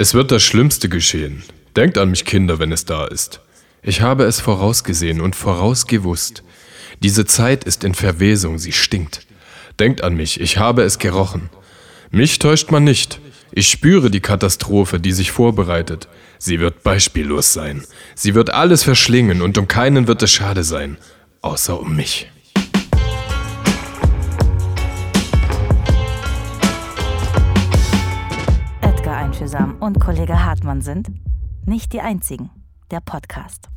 Es wird das Schlimmste geschehen. Denkt an mich, Kinder, wenn es da ist. Ich habe es vorausgesehen und vorausgewusst. Diese Zeit ist in Verwesung, sie stinkt. Denkt an mich, ich habe es gerochen. Mich täuscht man nicht. Ich spüre die Katastrophe, die sich vorbereitet. Sie wird beispiellos sein. Sie wird alles verschlingen und um keinen wird es schade sein. Außer um mich. Einfühlsam und Kollege Hartmann sind nicht die einzigen. Der Podcast.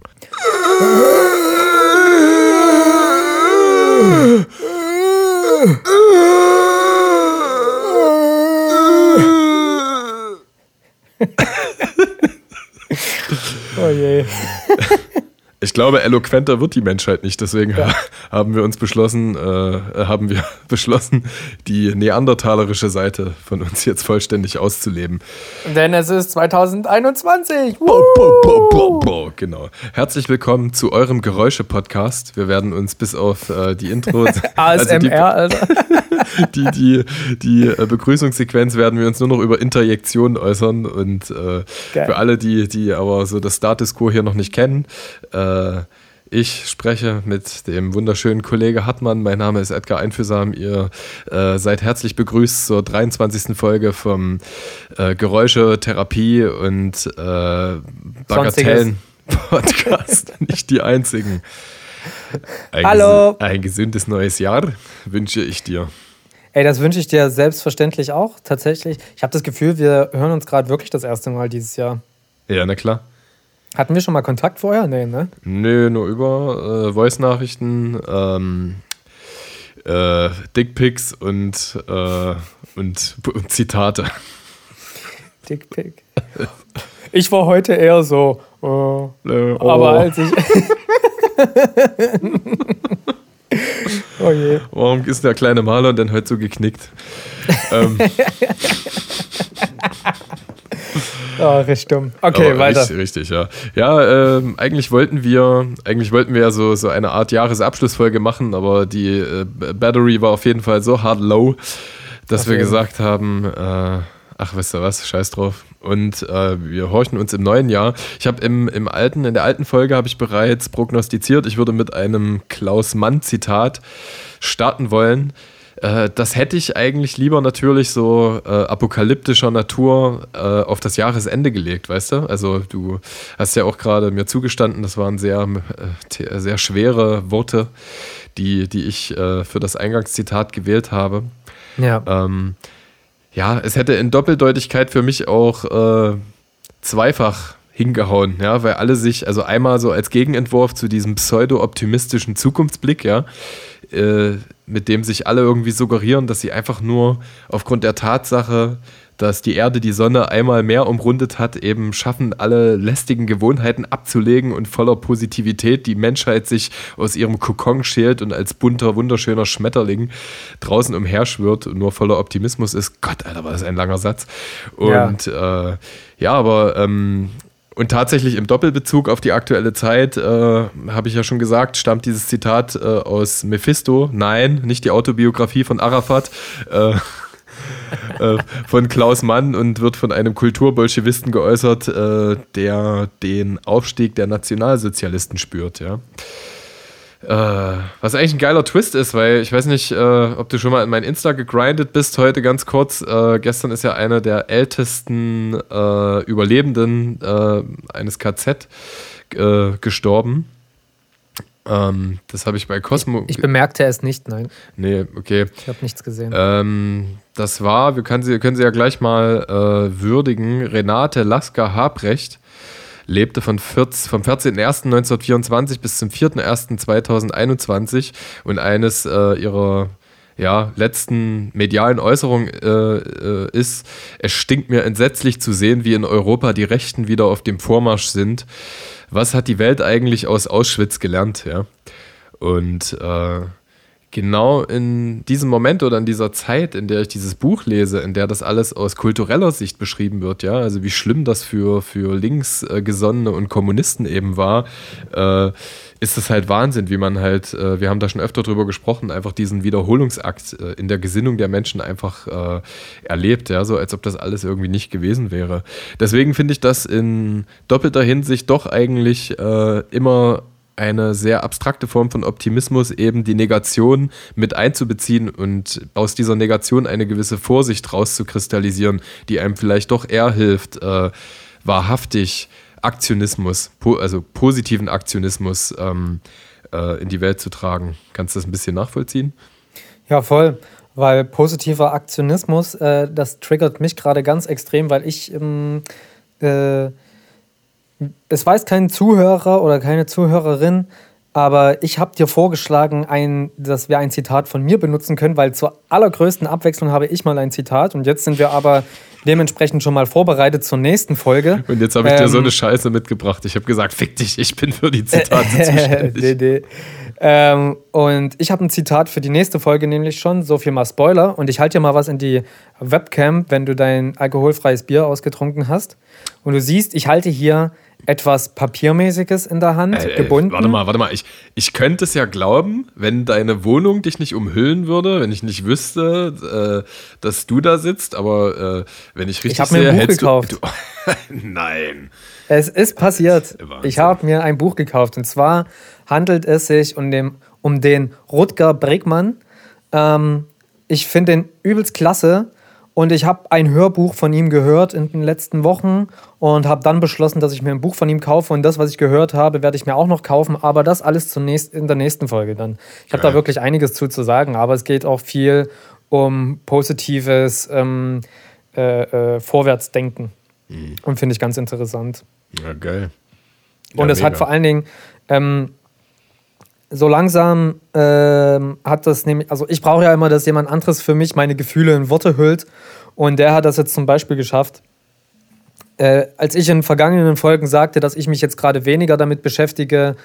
Oh je. Ich glaube, eloquenter wird die Menschheit nicht. Deswegen ja. haben wir uns beschlossen, äh, haben wir beschlossen, die neandertalerische Seite von uns jetzt vollständig auszuleben. Denn es ist 2021. Bo, bo, bo, genau. Herzlich willkommen zu eurem Geräusche-Podcast. Wir werden uns bis auf äh, die Intro, ASMR, also die, die, die, die äh, Begrüßungssequenz werden wir uns nur noch über Interjektionen äußern. Und äh, für alle, die, die aber so das Status Quo hier noch nicht kennen, äh, äh, ich spreche mit dem wunderschönen Kollege Hartmann. Mein Name ist Edgar Einfühlsam. Ihr äh, seid herzlich begrüßt zur 23. Folge vom äh, Geräusche, Therapie und äh, Bagatellen-Podcast. Nicht die einzigen. Ein Hallo. ein gesundes neues Jahr wünsche ich dir. Ey, das wünsche ich dir selbstverständlich auch, tatsächlich. Ich habe das Gefühl, wir hören uns gerade wirklich das erste Mal dieses Jahr. Ja, na klar. Hatten wir schon mal Kontakt vorher? Nee, ne? Nö, nur über äh, Voice-Nachrichten, ähm, äh, Dickpics und, äh, und, und Zitate. Dickpic. Ich war heute eher so, äh, oh. aber als ich. oh je. Warum ist der kleine Maler denn heute so geknickt? ähm. Oh, recht dumm. Okay, Aber weiter. Richtig, richtig, ja. Ja, ähm, eigentlich wollten wir, eigentlich wollten wir ja so, so eine Art Jahresabschlussfolge machen, aber die äh, Battery war auf jeden Fall so hard low, dass okay. wir gesagt haben, äh, ach, weißt du was, scheiß drauf. Und äh, wir horchen uns im neuen Jahr. Ich habe im, im alten, in der alten Folge habe ich bereits prognostiziert, ich würde mit einem Klaus Mann-Zitat starten wollen. Äh, das hätte ich eigentlich lieber natürlich so äh, apokalyptischer Natur äh, auf das Jahresende gelegt, weißt du? Also du hast ja auch gerade mir zugestanden, das waren sehr, äh, sehr schwere Worte, die, die ich äh, für das Eingangszitat gewählt habe. Ja. Ähm, ja, es hätte in Doppeldeutigkeit für mich auch zweifach hingehauen, ja, weil alle sich, also einmal so als Gegenentwurf zu diesem pseudo-optimistischen Zukunftsblick, ja, äh, mit dem sich alle irgendwie suggerieren, dass sie einfach nur aufgrund der Tatsache, dass die Erde die Sonne einmal mehr umrundet hat, eben schaffen, alle lästigen Gewohnheiten abzulegen und voller Positivität die Menschheit sich aus ihrem Kokon schält und als bunter, wunderschöner Schmetterling draußen umherschwirrt und nur voller Optimismus ist. Gott, Alter, war das ein langer Satz. Und ja, äh, ja aber ähm, und tatsächlich im Doppelbezug auf die aktuelle Zeit, äh, habe ich ja schon gesagt, stammt dieses Zitat äh, aus Mephisto. Nein, nicht die Autobiografie von Arafat. Äh, äh von Klaus Mann und wird von einem Kulturbolschewisten geäußert, äh, der den Aufstieg der Nationalsozialisten spürt. Ja. Äh, was eigentlich ein geiler Twist ist, weil ich weiß nicht, äh, ob du schon mal in mein Insta gegrindet bist heute ganz kurz. Äh, gestern ist ja einer der ältesten äh, Überlebenden äh, eines KZ äh, gestorben. Ähm, das habe ich bei Cosmo. Ich, ich, bemerkte es nicht, nein. Nee, okay. Ich habe nichts gesehen. Ähm, das war, wir können sie, können sie ja gleich mal würdigen, Renate Lasker-Habrecht lebte von 14, vom 14.01.1924 bis zum 4.01.2021 und eines äh, ihrer ja, letzten medialen Äußerungen äh, äh, ist, es stinkt mir entsetzlich zu sehen, wie in Europa die Rechten wieder auf dem Vormarsch sind. Was hat die Welt eigentlich aus Auschwitz gelernt? Ja? Und äh, genau in diesem Moment oder in dieser Zeit, in der ich dieses Buch lese, in der das alles aus kultureller Sicht beschrieben wird, ja, also wie schlimm das für, für Linksgesonnene und Kommunisten eben war, äh, ist es halt Wahnsinn, wie man halt, äh, wir haben da schon öfter drüber gesprochen, einfach diesen Wiederholungsakt äh, in der Gesinnung der Menschen einfach äh, erlebt, ja, so als ob das alles irgendwie nicht gewesen wäre. Deswegen finde ich das in doppelter Hinsicht doch eigentlich äh, immer eine sehr abstrakte Form von Optimismus, eben die Negation mit einzubeziehen und aus dieser Negation eine gewisse Vorsicht rauszukristallisieren, die einem vielleicht doch eher hilft, äh, wahrhaftig Aktionismus, po also positiven Aktionismus ähm, äh, in die Welt zu tragen. Kannst du das ein bisschen nachvollziehen? Ja, voll. Weil positiver Aktionismus, äh, das triggert mich gerade ganz extrem, weil ich ähm, äh, es weiß kein Zuhörer oder keine Zuhörerin, aber ich habe dir vorgeschlagen, ein, dass wir ein Zitat von mir benutzen können, weil zur allergrößten Abwechslung habe ich mal ein Zitat und jetzt sind wir aber dementsprechend schon mal vorbereitet zur nächsten Folge. Und jetzt habe ich ähm, dir so ähm, eine Scheiße mitgebracht. Ich habe gesagt, fick dich, ich bin für die Zitate zuständig. nee, nee. Ähm, und ich habe ein Zitat für die nächste Folge nämlich schon, so viel mal Spoiler. Und ich halte dir mal was in die Webcam, wenn du dein alkoholfreies Bier ausgetrunken hast. Und du siehst, ich halte hier etwas Papiermäßiges in der Hand, äh, gebunden. Warte mal, warte mal. Ich, ich könnte es ja glauben, wenn deine Wohnung dich nicht umhüllen würde, wenn ich nicht wüsste, äh, dass du da sitzt, aber äh, wenn ich richtig ich habe mir ein Buch gekauft. Du, du Nein. Es ist passiert. Ich habe mir ein Buch gekauft und zwar handelt es sich um den, um den Rutger Bregmann. Ähm, ich finde den übelst klasse und ich habe ein Hörbuch von ihm gehört in den letzten Wochen und habe dann beschlossen, dass ich mir ein Buch von ihm kaufe. Und das, was ich gehört habe, werde ich mir auch noch kaufen. Aber das alles zunächst in der nächsten Folge dann. Ich habe da wirklich einiges zu, zu sagen, aber es geht auch viel um positives ähm, äh, äh, Vorwärtsdenken. Mhm. Und finde ich ganz interessant. Ja, geil. Ja, und es hat vor allen Dingen. Ähm, so langsam ähm, hat das nämlich, also ich brauche ja immer, dass jemand anderes für mich meine Gefühle in Worte hüllt. Und der hat das jetzt zum Beispiel geschafft. Äh, als ich in vergangenen Folgen sagte, dass ich mich jetzt gerade weniger damit beschäftige,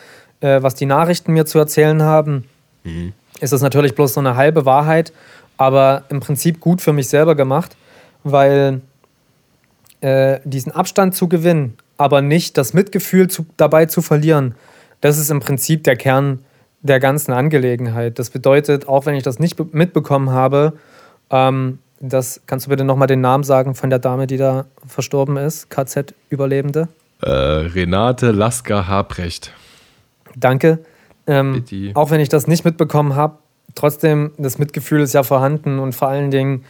äh, was die Nachrichten mir zu erzählen haben, mhm. ist das natürlich bloß so eine halbe Wahrheit, aber im Prinzip gut für mich selber gemacht, weil äh, diesen Abstand zu gewinnen, aber nicht das Mitgefühl zu, dabei zu verlieren, das ist im Prinzip der Kern der ganzen Angelegenheit. Das bedeutet, auch wenn ich das nicht mitbekommen habe, ähm, das kannst du bitte nochmal den Namen sagen von der Dame, die da verstorben ist, KZ-Überlebende? Äh, Renate Lasker-Habrecht. Danke. Ähm, auch wenn ich das nicht mitbekommen habe, trotzdem, das Mitgefühl ist ja vorhanden und vor allen Dingen,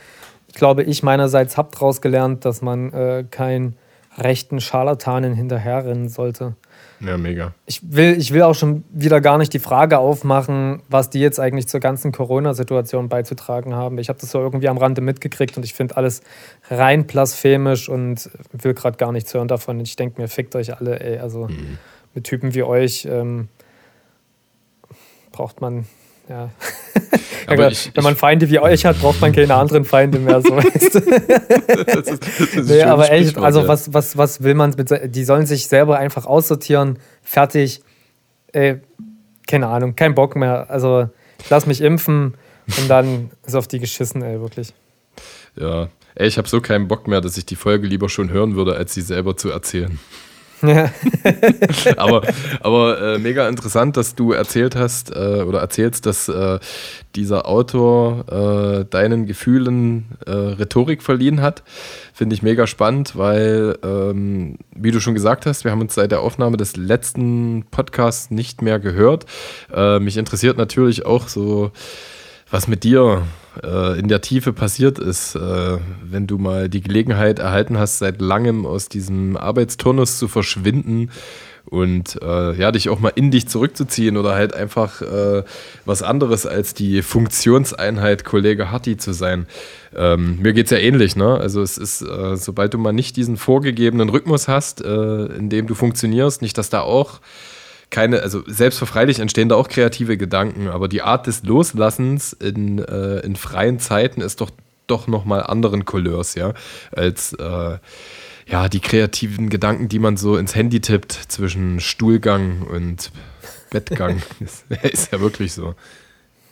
ich glaube, ich meinerseits habe daraus gelernt, dass man äh, keinen rechten Scharlatanen hinterherrennen sollte. Ja, mega. Ich will, ich will auch schon wieder gar nicht die Frage aufmachen, was die jetzt eigentlich zur ganzen Corona-Situation beizutragen haben. Ich habe das so irgendwie am Rande mitgekriegt und ich finde alles rein blasphemisch und will gerade gar nichts hören davon. Ich denke mir, fickt euch alle, ey. Also mhm. mit Typen wie euch ähm, braucht man ja. Aber ich, Wenn man Feinde wie euch hat, braucht man keine anderen Feinde mehr. So, weißt du? das ist, das ist nee, aber echt, also ja. was, was, was will man mit, die sollen sich selber einfach aussortieren, fertig. Ey, keine Ahnung, kein Bock mehr. Also lass mich impfen und dann ist auf die geschissen, ey, wirklich. Ja, ey, ich habe so keinen Bock mehr, dass ich die Folge lieber schon hören würde, als sie selber zu erzählen. Aber aber äh, mega interessant, dass du erzählt hast äh, oder erzählst, dass äh, dieser Autor äh, deinen Gefühlen äh, Rhetorik verliehen hat. Finde ich mega spannend, weil, ähm, wie du schon gesagt hast, wir haben uns seit der Aufnahme des letzten Podcasts nicht mehr gehört. Äh, mich interessiert natürlich auch so, was mit dir äh, in der Tiefe passiert ist, äh, wenn du mal die Gelegenheit erhalten hast, seit langem aus diesem Arbeitsturnus zu verschwinden und äh, ja, dich auch mal in dich zurückzuziehen oder halt einfach äh, was anderes als die Funktionseinheit Kollege Harty zu sein. Ähm, mir geht es ja ähnlich, ne? Also es ist, äh, sobald du mal nicht diesen vorgegebenen Rhythmus hast, äh, in dem du funktionierst, nicht, dass da auch keine, also selbstverfreilich entstehen da auch kreative Gedanken, aber die Art des Loslassens in, äh, in freien Zeiten ist doch doch nochmal anderen Couleurs, ja, als äh, ja, die kreativen Gedanken, die man so ins Handy tippt zwischen Stuhlgang und Bettgang. ist, ist ja wirklich so.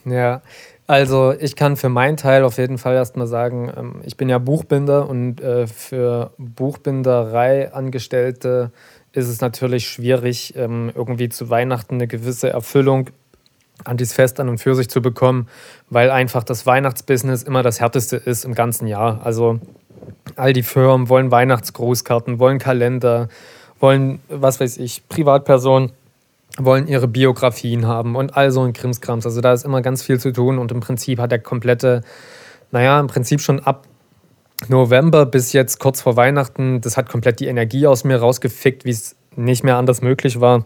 Ja, also ich kann für meinen Teil auf jeden Fall erstmal sagen, ähm, ich bin ja Buchbinder und äh, für Buchbinderei-Angestellte ist es natürlich schwierig, ähm, irgendwie zu Weihnachten eine gewisse Erfüllung an dieses Fest an und für sich zu bekommen, weil einfach das Weihnachtsbusiness immer das härteste ist im ganzen Jahr. Also all die Firmen wollen Weihnachtsgrußkarten, wollen Kalender, wollen, was weiß ich, Privatpersonen wollen ihre Biografien haben und all so ein Krimskrams. Also da ist immer ganz viel zu tun und im Prinzip hat der komplette, naja, im Prinzip schon ab November bis jetzt kurz vor Weihnachten, das hat komplett die Energie aus mir rausgefickt, wie es nicht mehr anders möglich war.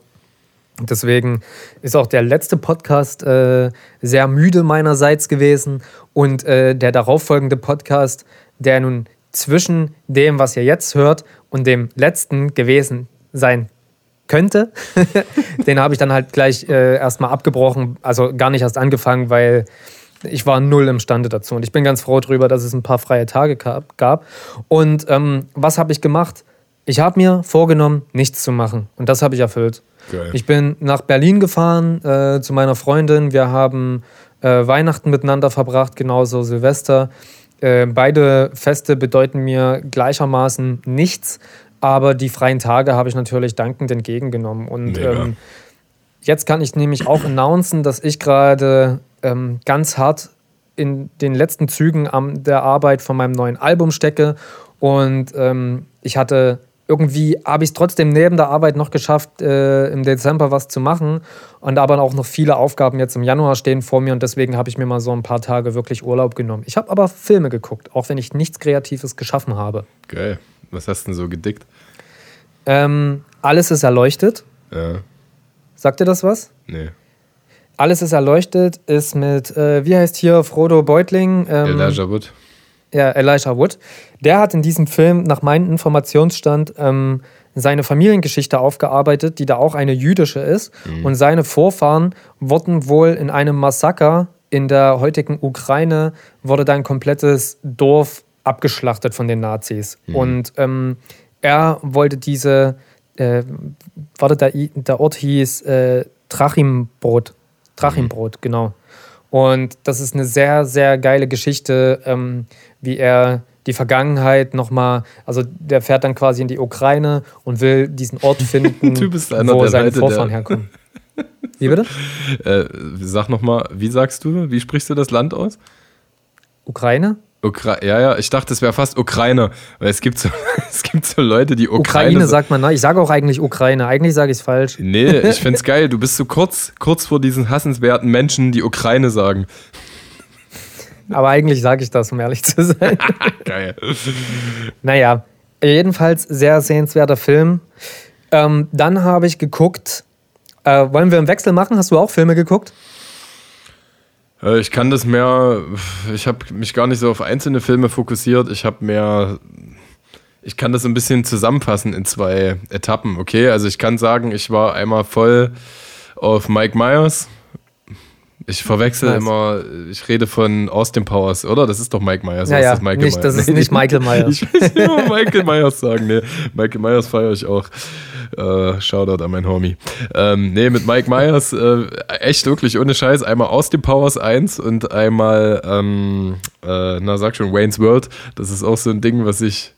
Deswegen ist auch der letzte Podcast äh, sehr müde meinerseits gewesen und äh, der darauffolgende Podcast, der nun zwischen dem, was ihr jetzt hört, und dem letzten gewesen sein könnte, den habe ich dann halt gleich äh, erstmal abgebrochen, also gar nicht erst angefangen, weil ich war null imstande dazu. Und ich bin ganz froh darüber, dass es ein paar freie Tage gab. Und ähm, was habe ich gemacht? Ich habe mir vorgenommen, nichts zu machen. Und das habe ich erfüllt. Geil. Ich bin nach Berlin gefahren äh, zu meiner Freundin. Wir haben äh, Weihnachten miteinander verbracht, genauso Silvester. Äh, beide Feste bedeuten mir gleichermaßen nichts, aber die freien Tage habe ich natürlich dankend entgegengenommen. Und ähm, jetzt kann ich nämlich auch announcen, dass ich gerade ähm, ganz hart in den letzten Zügen am, der Arbeit von meinem neuen Album stecke. Und ähm, ich hatte irgendwie habe ich es trotzdem neben der Arbeit noch geschafft, äh, im Dezember was zu machen. Und aber auch noch viele Aufgaben jetzt im Januar stehen vor mir und deswegen habe ich mir mal so ein paar Tage wirklich Urlaub genommen. Ich habe aber Filme geguckt, auch wenn ich nichts Kreatives geschaffen habe. Geil. Was hast du denn so gedickt? Ähm, Alles ist erleuchtet. Ja. Sagt dir das was? Nee. Alles ist erleuchtet ist mit, äh, wie heißt hier, Frodo Beutling? Ähm, Elijah Wood ja, Elijah Wood, der hat in diesem Film nach meinem Informationsstand ähm, seine Familiengeschichte aufgearbeitet, die da auch eine jüdische ist. Mhm. Und seine Vorfahren wurden wohl in einem Massaker in der heutigen Ukraine, wurde da ein komplettes Dorf abgeschlachtet von den Nazis. Mhm. Und ähm, er wollte diese, äh, warte, der, der Ort hieß äh, Trachimbrot. Trachimbrot, mhm. genau. Und das ist eine sehr, sehr geile Geschichte, ähm, wie er die Vergangenheit nochmal, also der fährt dann quasi in die Ukraine und will diesen Ort finden, wo seine Vorfahren herkommen. Wie bitte? Äh, sag nochmal, wie sagst du, wie sprichst du das Land aus? Ukraine? Ukra ja, ja, ich dachte, es wäre fast Ukraine, weil es gibt so, es gibt so Leute, die Ukraine. Ukraine sagt man, na, ich sage auch eigentlich Ukraine, eigentlich sage ich es falsch. Nee, ich find's geil, du bist so kurz, kurz vor diesen hassenswerten Menschen, die Ukraine sagen. Aber eigentlich sage ich das, um ehrlich zu sein. geil. Naja, jedenfalls sehr sehenswerter Film. Ähm, dann habe ich geguckt, äh, wollen wir im Wechsel machen? Hast du auch Filme geguckt? Äh, ich kann das mehr, ich habe mich gar nicht so auf einzelne Filme fokussiert. Ich habe mehr, ich kann das ein bisschen zusammenfassen in zwei Etappen, okay? Also ich kann sagen, ich war einmal voll auf Mike Myers. Ich verwechsel nice. immer, ich rede von Austin Powers, oder? Das ist doch Mike Myers. Ja, ja. Das, Michael nicht, das ist nicht Michael Myers. ich will immer Michael Myers sagen. Nee, Michael Myers feiere ich auch. Äh, Shoutout an mein Homie. Ähm, nee, mit Mike Myers, äh, echt wirklich ohne Scheiß. Einmal aus dem Powers 1 und einmal, ähm, äh, na sag schon, Wayne's World. Das ist auch so ein Ding, was ich.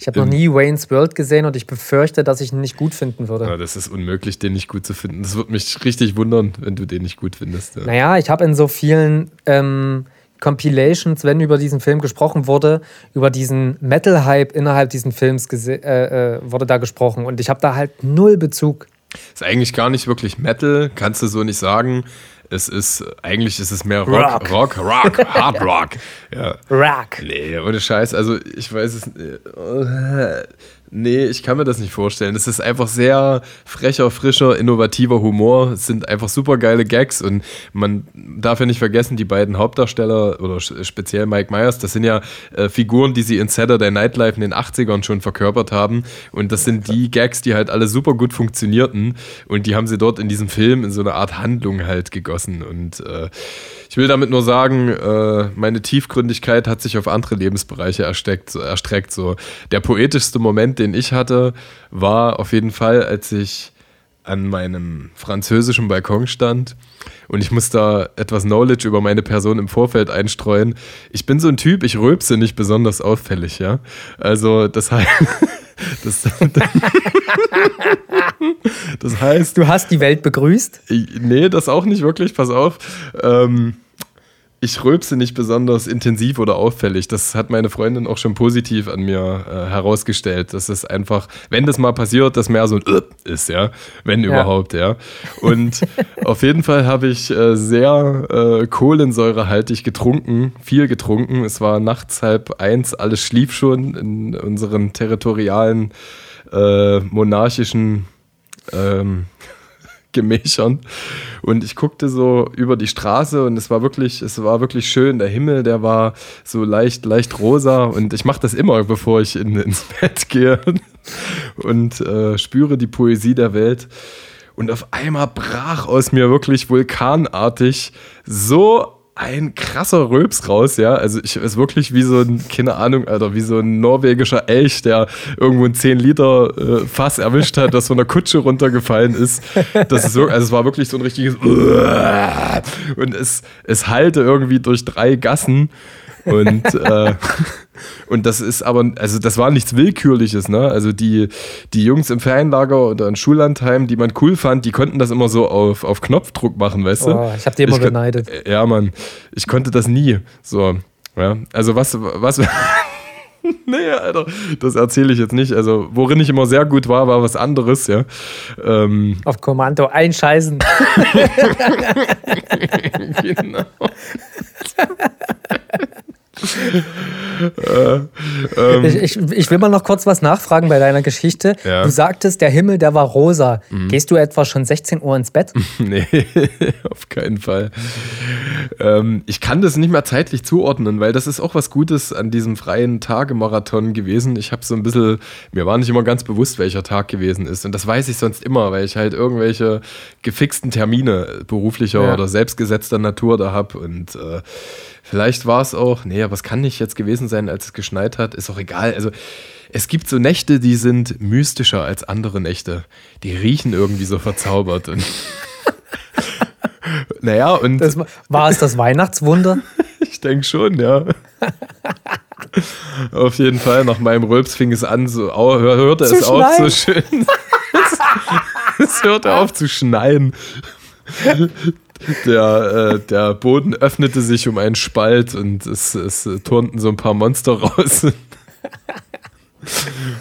Ich habe noch nie Wayne's World gesehen und ich befürchte, dass ich ihn nicht gut finden würde. Ja, das ist unmöglich, den nicht gut zu finden. Das würde mich richtig wundern, wenn du den nicht gut findest. Ja. Naja, ich habe in so vielen ähm, Compilations, wenn über diesen Film gesprochen wurde, über diesen Metal-Hype innerhalb dieses Films äh, äh, wurde da gesprochen. Und ich habe da halt null Bezug. Ist eigentlich gar nicht wirklich Metal, kannst du so nicht sagen. Es ist, eigentlich ist es mehr Rock, Rock, Rock, Rock Hard Rock. Ja. Rock. Nee, ohne Scheiß. Also ich weiß es. Äh, Nee, ich kann mir das nicht vorstellen. Es ist einfach sehr frecher, frischer, innovativer Humor. Es sind einfach super geile Gags und man darf ja nicht vergessen, die beiden Hauptdarsteller oder speziell Mike Myers, das sind ja äh, Figuren, die sie in Saturday Night Live in den 80ern schon verkörpert haben. Und das sind die Gags, die halt alle super gut funktionierten. Und die haben sie dort in diesem Film in so eine Art Handlung halt gegossen. Und äh, ich will damit nur sagen, äh, meine Tiefgründigkeit hat sich auf andere Lebensbereiche erstreckt, erstreckt. So. Der poetischste Moment, den ich hatte, war auf jeden Fall, als ich an meinem französischen Balkon stand und ich muss da etwas Knowledge über meine Person im Vorfeld einstreuen. Ich bin so ein Typ, ich rülpse nicht besonders auffällig, ja. Also das heißt, das, das heißt. Du hast die Welt begrüßt? Nee, das auch nicht wirklich, pass auf. Ähm, ich rülpse nicht besonders intensiv oder auffällig. Das hat meine Freundin auch schon positiv an mir äh, herausgestellt. Das ist einfach, wenn das mal passiert, dass mehr so ein äh ist, ja. Wenn ja. überhaupt, ja. Und auf jeden Fall habe ich äh, sehr äh, kohlensäurehaltig getrunken, viel getrunken. Es war nachts halb eins, alles schlief schon in unseren territorialen, äh, monarchischen ähm, Gemächern. Und ich guckte so über die Straße und es war wirklich, es war wirklich schön. Der Himmel, der war so leicht, leicht rosa. Und ich mache das immer, bevor ich in, ins Bett gehe und äh, spüre die Poesie der Welt. Und auf einmal brach aus mir wirklich vulkanartig so ein krasser Röps raus, ja. Also ich ist wirklich wie so ein, keine Ahnung, Alter, wie so ein norwegischer Elch, der irgendwo ein 10 Liter äh, Fass erwischt hat, das von der Kutsche runtergefallen ist. Das ist so, also es war wirklich so ein richtiges und es, es hallte irgendwie durch drei Gassen und, äh, und das ist aber, also das war nichts Willkürliches, ne? Also die, die Jungs im Ferienlager oder in Schullandheim, die man cool fand, die konnten das immer so auf, auf Knopfdruck machen, weißt du? Oh, ich hab die immer ich beneidet. Ja, Mann. Ich konnte das nie. So. Ja. Also was, was. nee, Alter, das erzähle ich jetzt nicht. Also, worin ich immer sehr gut war, war was anderes, ja. Ähm, Auf Kommando einscheißen. genau. Äh, ähm, ich, ich, will mal noch kurz was nachfragen bei deiner Geschichte. Ja. Du sagtest, der Himmel, der war rosa. Mhm. Gehst du etwa schon 16 Uhr ins Bett? nee, auf keinen Fall. Ähm, ich kann das nicht mehr zeitlich zuordnen, weil das ist auch was Gutes an diesem freien Tagemarathon gewesen. Ich habe so ein bisschen, mir war nicht immer ganz bewusst, welcher Tag gewesen ist. Und das weiß ich sonst immer, weil ich halt irgendwelche gefixten Termine beruflicher ja. oder selbstgesetzter Natur da habe. Und äh, Vielleicht war es auch, nee, aber es kann nicht jetzt gewesen sein, als es geschneit hat, ist auch egal. Also es gibt so Nächte, die sind mystischer als andere Nächte. Die riechen irgendwie so verzaubert. Und naja, und. Das, war es das Weihnachtswunder? ich denke schon, ja. Auf jeden Fall, nach meinem Rülps fing es an, so hörte zu es schneien. auf so schön. es hörte auf zu schneien. Der, äh, der Boden öffnete sich um einen Spalt und es, es turnten so ein paar Monster raus.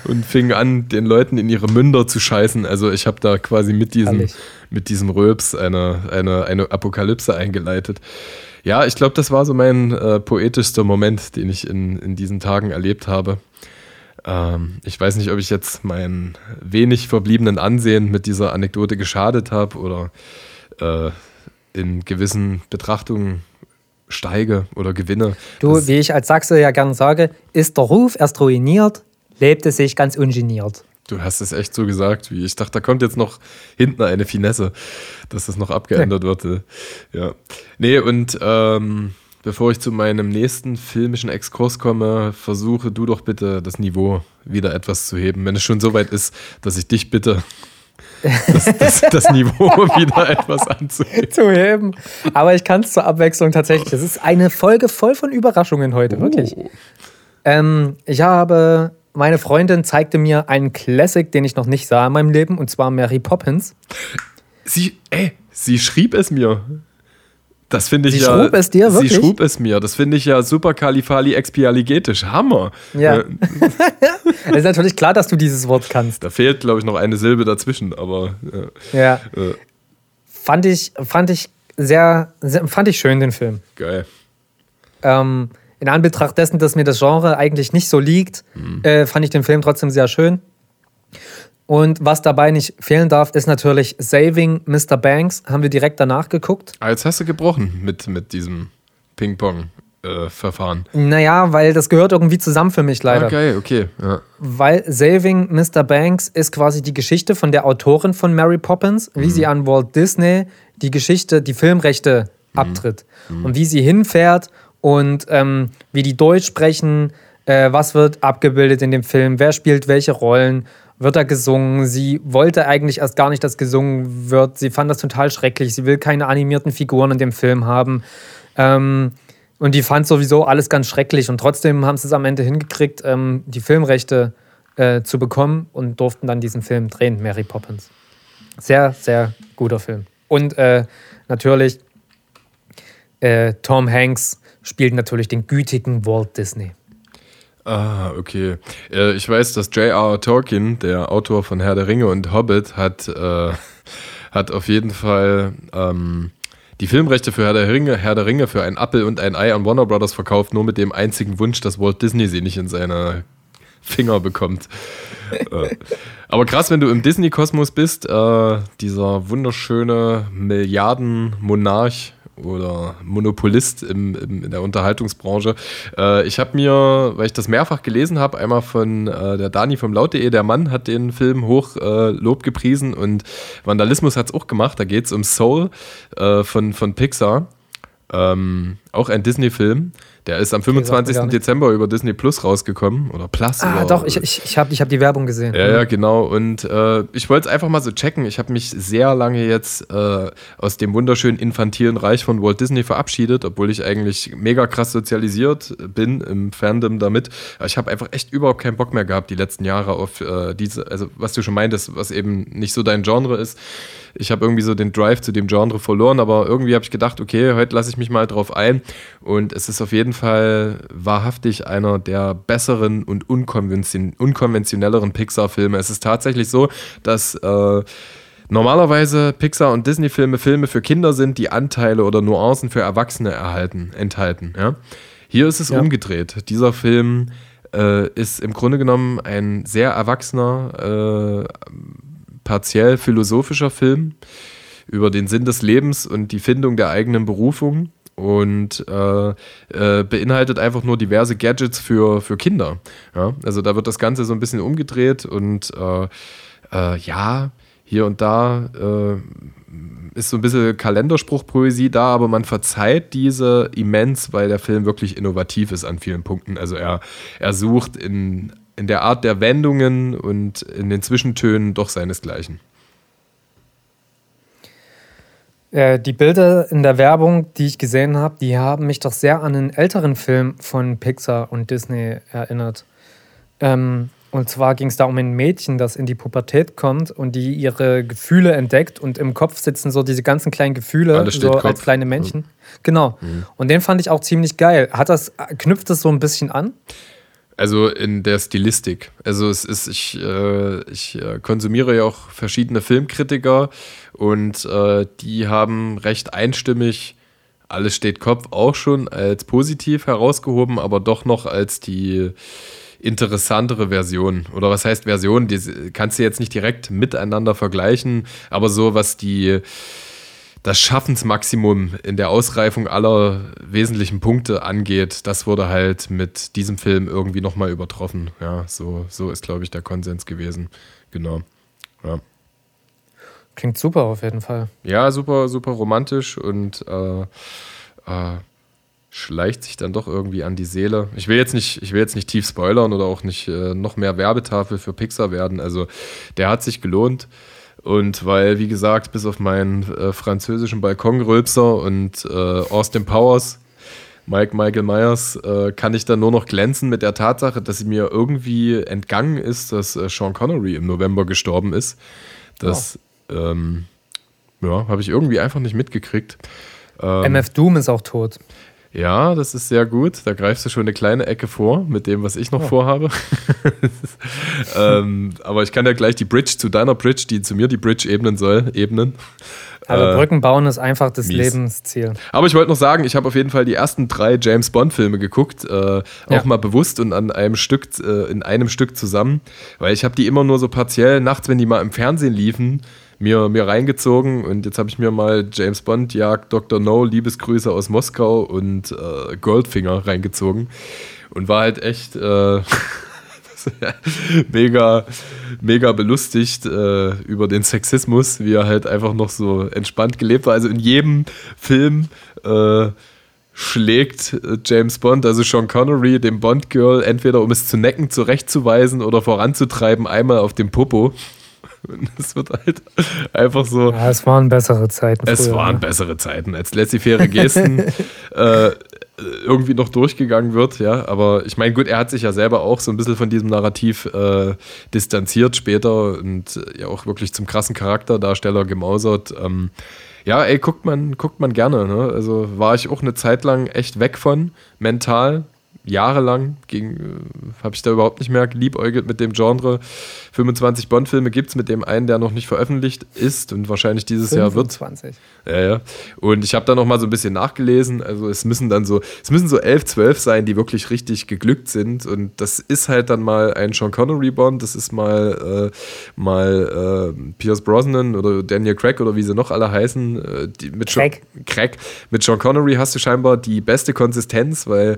und fingen an, den Leuten in ihre Münder zu scheißen. Also ich habe da quasi mit diesem, mit diesem Röps eine, eine, eine Apokalypse eingeleitet. Ja, ich glaube, das war so mein äh, poetischster Moment, den ich in, in diesen Tagen erlebt habe. Ähm, ich weiß nicht, ob ich jetzt meinen wenig verbliebenen Ansehen mit dieser Anekdote geschadet habe oder äh, in gewissen Betrachtungen steige oder gewinne. Du, wie ich als Sachse ja gerne sage, ist der Ruf erst ruiniert, lebt es sich ganz ungeniert. Du hast es echt so gesagt, wie ich dachte, da kommt jetzt noch hinten eine Finesse, dass das noch abgeändert ja. wird. Ja. Nee, und ähm, bevor ich zu meinem nächsten filmischen Exkurs komme, versuche du doch bitte das Niveau wieder etwas zu heben, wenn es schon so weit ist, dass ich dich bitte das, das, das Niveau wieder etwas anzuheben. Aber ich kann es zur Abwechslung tatsächlich. Es ist eine Folge voll von Überraschungen heute, oh. wirklich. Ähm, ich habe, meine Freundin zeigte mir einen Classic, den ich noch nicht sah in meinem Leben, und zwar Mary Poppins. Sie, ey, sie schrieb es mir. Das finde ich sie ja. Sie schrub es dir wirklich? Sie schrub es mir. Das finde ich ja super kalifali expialigetisch. Hammer. Ja. Äh, es ist natürlich klar, dass du dieses Wort kannst. Da fehlt, glaube ich, noch eine Silbe dazwischen, aber. Äh, ja. Äh. Fand ich, fand ich sehr, sehr, fand ich schön, den Film. Geil. Ähm, in Anbetracht dessen, dass mir das Genre eigentlich nicht so liegt, mhm. äh, fand ich den Film trotzdem sehr schön. Und was dabei nicht fehlen darf, ist natürlich Saving Mr. Banks. Haben wir direkt danach geguckt. Ah, jetzt hast du gebrochen mit, mit diesem Ping-Pong-Verfahren. Äh, naja, weil das gehört irgendwie zusammen für mich leider. Okay, okay. Ja. Weil Saving Mr. Banks ist quasi die Geschichte von der Autorin von Mary Poppins, wie mhm. sie an Walt Disney die Geschichte, die Filmrechte mhm. abtritt. Mhm. Und wie sie hinfährt und ähm, wie die Deutsch sprechen, äh, was wird abgebildet in dem Film, wer spielt welche Rollen wird da gesungen. Sie wollte eigentlich erst gar nicht, dass gesungen wird. Sie fand das total schrecklich. Sie will keine animierten Figuren in dem Film haben. Ähm, und die fand sowieso alles ganz schrecklich. Und trotzdem haben sie es am Ende hingekriegt, ähm, die Filmrechte äh, zu bekommen und durften dann diesen Film drehen, Mary Poppins. Sehr, sehr guter Film. Und äh, natürlich, äh, Tom Hanks spielt natürlich den gütigen Walt Disney. Ah, okay. Äh, ich weiß, dass J.R. Tolkien, der Autor von Herr der Ringe und Hobbit, hat, äh, hat auf jeden Fall ähm, die Filmrechte für Herr der, Ringe, Herr der Ringe für ein Apple und ein Ei an Warner Brothers verkauft, nur mit dem einzigen Wunsch, dass Walt Disney sie nicht in seine Finger bekommt. Äh, aber krass, wenn du im Disney-Kosmos bist, äh, dieser wunderschöne Milliardenmonarch oder Monopolist im, im, in der Unterhaltungsbranche. Äh, ich habe mir, weil ich das mehrfach gelesen habe, einmal von äh, der Dani vom Laut.de, der Mann hat den Film hoch äh, Lob gepriesen und Vandalismus hat es auch gemacht. Da geht es um Soul äh, von, von Pixar. Ähm, auch ein Disney-Film. Der ist am 25. Dezember über Disney Plus rausgekommen. Oder Plus. Ah, oder, doch, ich, ich, ich habe ich hab die Werbung gesehen. Ja, ja, genau. Und äh, ich wollte es einfach mal so checken. Ich habe mich sehr lange jetzt äh, aus dem wunderschönen infantilen Reich von Walt Disney verabschiedet, obwohl ich eigentlich mega krass sozialisiert bin im Fandom damit. Aber ich habe einfach echt überhaupt keinen Bock mehr gehabt, die letzten Jahre auf äh, diese, also was du schon meintest, was eben nicht so dein Genre ist ich habe irgendwie so den Drive zu dem Genre verloren, aber irgendwie habe ich gedacht, okay, heute lasse ich mich mal drauf ein. Und es ist auf jeden Fall wahrhaftig einer der besseren und unkonvention unkonventionelleren Pixar-Filme. Es ist tatsächlich so, dass äh, normalerweise Pixar- und Disney-Filme Filme für Kinder sind, die Anteile oder Nuancen für Erwachsene erhalten, enthalten. Ja? Hier ist es ja. umgedreht. Dieser Film äh, ist im Grunde genommen ein sehr erwachsener, äh, partiell philosophischer Film über den Sinn des Lebens und die Findung der eigenen Berufung und äh, äh, beinhaltet einfach nur diverse Gadgets für, für Kinder. Ja? Also da wird das Ganze so ein bisschen umgedreht und äh, äh ja, hier und da äh, ist so ein bisschen Kalenderspruchpoesie da, aber man verzeiht diese immens, weil der Film wirklich innovativ ist an vielen Punkten. Also er, er sucht in in der Art der Wendungen und in den Zwischentönen doch seinesgleichen. Äh, die Bilder in der Werbung, die ich gesehen habe, die haben mich doch sehr an einen älteren Film von Pixar und Disney erinnert. Ähm, und zwar ging es da um ein Mädchen, das in die Pubertät kommt und die ihre Gefühle entdeckt und im Kopf sitzen so diese ganzen kleinen Gefühle, so Kopf. als kleine Männchen. Mhm. Genau. Mhm. Und den fand ich auch ziemlich geil. Hat das, knüpft das so ein bisschen an? Also in der Stilistik. Also es ist, ich, äh, ich äh, konsumiere ja auch verschiedene Filmkritiker und äh, die haben recht einstimmig alles steht Kopf auch schon als positiv herausgehoben, aber doch noch als die interessantere Version. Oder was heißt Version? Die kannst du jetzt nicht direkt miteinander vergleichen, aber so was die das Schaffensmaximum in der Ausreifung aller wesentlichen Punkte angeht, das wurde halt mit diesem Film irgendwie nochmal übertroffen. Ja, so, so ist, glaube ich, der Konsens gewesen. Genau. Ja. Klingt super auf jeden Fall. Ja, super, super romantisch und äh, äh, schleicht sich dann doch irgendwie an die Seele. Ich will jetzt nicht, ich will jetzt nicht tief spoilern oder auch nicht äh, noch mehr Werbetafel für Pixar werden. Also der hat sich gelohnt. Und weil, wie gesagt, bis auf meinen äh, französischen Balkonrülpser und äh, Austin Powers, Mike Michael Myers, äh, kann ich dann nur noch glänzen mit der Tatsache, dass sie mir irgendwie entgangen ist, dass äh, Sean Connery im November gestorben ist. Das oh. ähm, ja, habe ich irgendwie einfach nicht mitgekriegt. Ähm, MF Doom ist auch tot. Ja, das ist sehr gut. Da greifst du schon eine kleine Ecke vor mit dem, was ich noch oh. vorhabe. ähm, aber ich kann ja gleich die Bridge zu deiner Bridge, die zu mir die Bridge ebnen soll, ebnen. Also äh, Brücken bauen ist einfach das mies. Lebensziel. Aber ich wollte noch sagen, ich habe auf jeden Fall die ersten drei James Bond-Filme geguckt, äh, auch ja. mal bewusst und an einem Stück, äh, in einem Stück zusammen, weil ich habe die immer nur so partiell nachts, wenn die mal im Fernsehen liefen, mir, mir reingezogen und jetzt habe ich mir mal James Bond, Jagd, Dr. No, Liebesgrüße aus Moskau und äh, Goldfinger reingezogen und war halt echt äh, mega, mega belustigt äh, über den Sexismus, wie er halt einfach noch so entspannt gelebt war. Also in jedem Film äh, schlägt äh, James Bond, also Sean Connery, dem Bond-Girl, entweder um es zu necken, zurechtzuweisen oder voranzutreiben, einmal auf dem Popo. Es wird halt einfach so. Ja, es waren bessere Zeiten. Es früher, waren ne? bessere Zeiten, als laissez-faire Gesten äh, irgendwie noch durchgegangen wird, ja. Aber ich meine, gut, er hat sich ja selber auch so ein bisschen von diesem Narrativ äh, distanziert später und ja auch wirklich zum krassen Charakterdarsteller gemausert. Ähm, ja, ey, guckt man, guckt man gerne. Ne? Also war ich auch eine Zeit lang echt weg von, mental jahrelang äh, habe ich da überhaupt nicht mehr geliebäugelt mit dem Genre. 25 Bond-Filme gibt es mit dem einen, der noch nicht veröffentlicht ist und wahrscheinlich dieses 25. Jahr wird. 25. Ja, ja. Und ich habe da noch mal so ein bisschen nachgelesen. Also es müssen dann so, es müssen so 11, 12 sein, die wirklich richtig geglückt sind. Und das ist halt dann mal ein Sean Connery Bond, das ist mal, äh, mal äh, Pierce Brosnan oder Daniel Craig oder wie sie noch alle heißen. Äh, mit Craig. Sean, Craig. Mit Sean Connery hast du scheinbar die beste Konsistenz, weil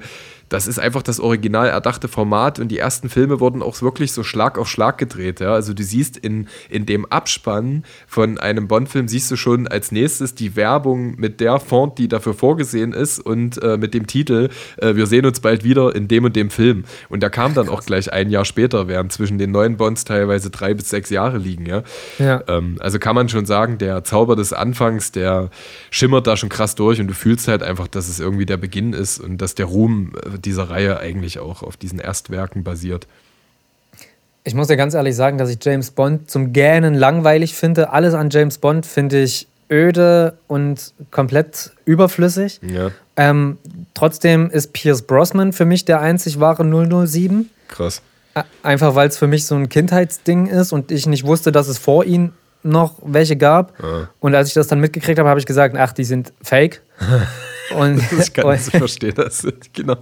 das ist einfach das original erdachte Format und die ersten Filme wurden auch wirklich so Schlag auf Schlag gedreht. Ja? Also du siehst in, in dem Abspann von einem Bond-Film, siehst du schon als nächstes die Werbung mit der Font, die dafür vorgesehen ist und äh, mit dem Titel, äh, wir sehen uns bald wieder in dem und dem Film. Und der kam dann auch gleich ein Jahr später, während zwischen den neuen Bonds teilweise drei bis sechs Jahre liegen. Ja? ja. Ähm, also kann man schon sagen, der Zauber des Anfangs, der schimmert da schon krass durch und du fühlst halt einfach, dass es irgendwie der Beginn ist und dass der Ruhm äh, dieser Reihe eigentlich auch auf diesen Erstwerken basiert. Ich muss ja ganz ehrlich sagen, dass ich James Bond zum Gähnen langweilig finde. Alles an James Bond finde ich öde und komplett überflüssig. Ja. Ähm, trotzdem ist Pierce Brosnan für mich der einzig wahre 007. Krass. Einfach weil es für mich so ein Kindheitsding ist und ich nicht wusste, dass es vor ihm noch welche gab. Ah. Und als ich das dann mitgekriegt habe, habe ich gesagt, ach, die sind fake. Und, ich kann das verstehen, das genau.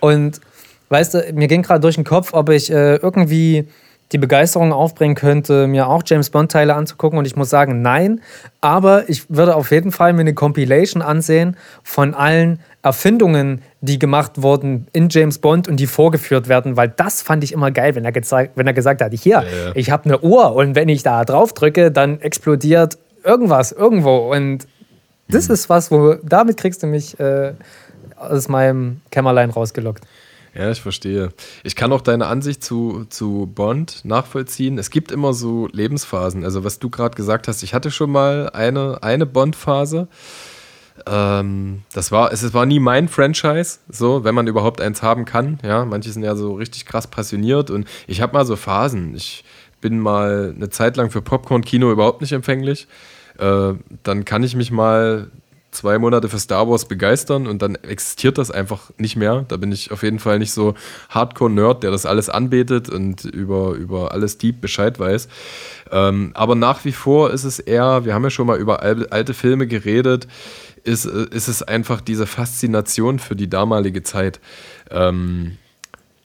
und weißt du, mir ging gerade durch den Kopf, ob ich äh, irgendwie die Begeisterung aufbringen könnte, mir auch James Bond-Teile anzugucken. Und ich muss sagen, nein. Aber ich würde auf jeden Fall mir eine Compilation ansehen von allen Erfindungen, die gemacht wurden in James Bond und die vorgeführt werden, weil das fand ich immer geil, wenn er, wenn er gesagt hat, hier, ja, ja. ich habe eine Uhr und wenn ich da drauf drücke, dann explodiert irgendwas irgendwo. Und das ist was, wo damit kriegst du mich äh, aus meinem Kämmerlein rausgelockt. Ja, ich verstehe. Ich kann auch deine Ansicht zu, zu Bond nachvollziehen. Es gibt immer so Lebensphasen. Also, was du gerade gesagt hast, ich hatte schon mal eine, eine Bond-Phase. Ähm, das war, es war nie mein Franchise, so, wenn man überhaupt eins haben kann. Ja, manche sind ja so richtig krass passioniert und ich habe mal so Phasen. Ich bin mal eine Zeit lang für Popcorn-Kino überhaupt nicht empfänglich. Äh, dann kann ich mich mal zwei Monate für Star Wars begeistern und dann existiert das einfach nicht mehr. Da bin ich auf jeden Fall nicht so Hardcore-Nerd, der das alles anbetet und über, über alles deep Bescheid weiß. Ähm, aber nach wie vor ist es eher, wir haben ja schon mal über alte Filme geredet, ist, ist es einfach diese Faszination für die damalige Zeit. Ähm,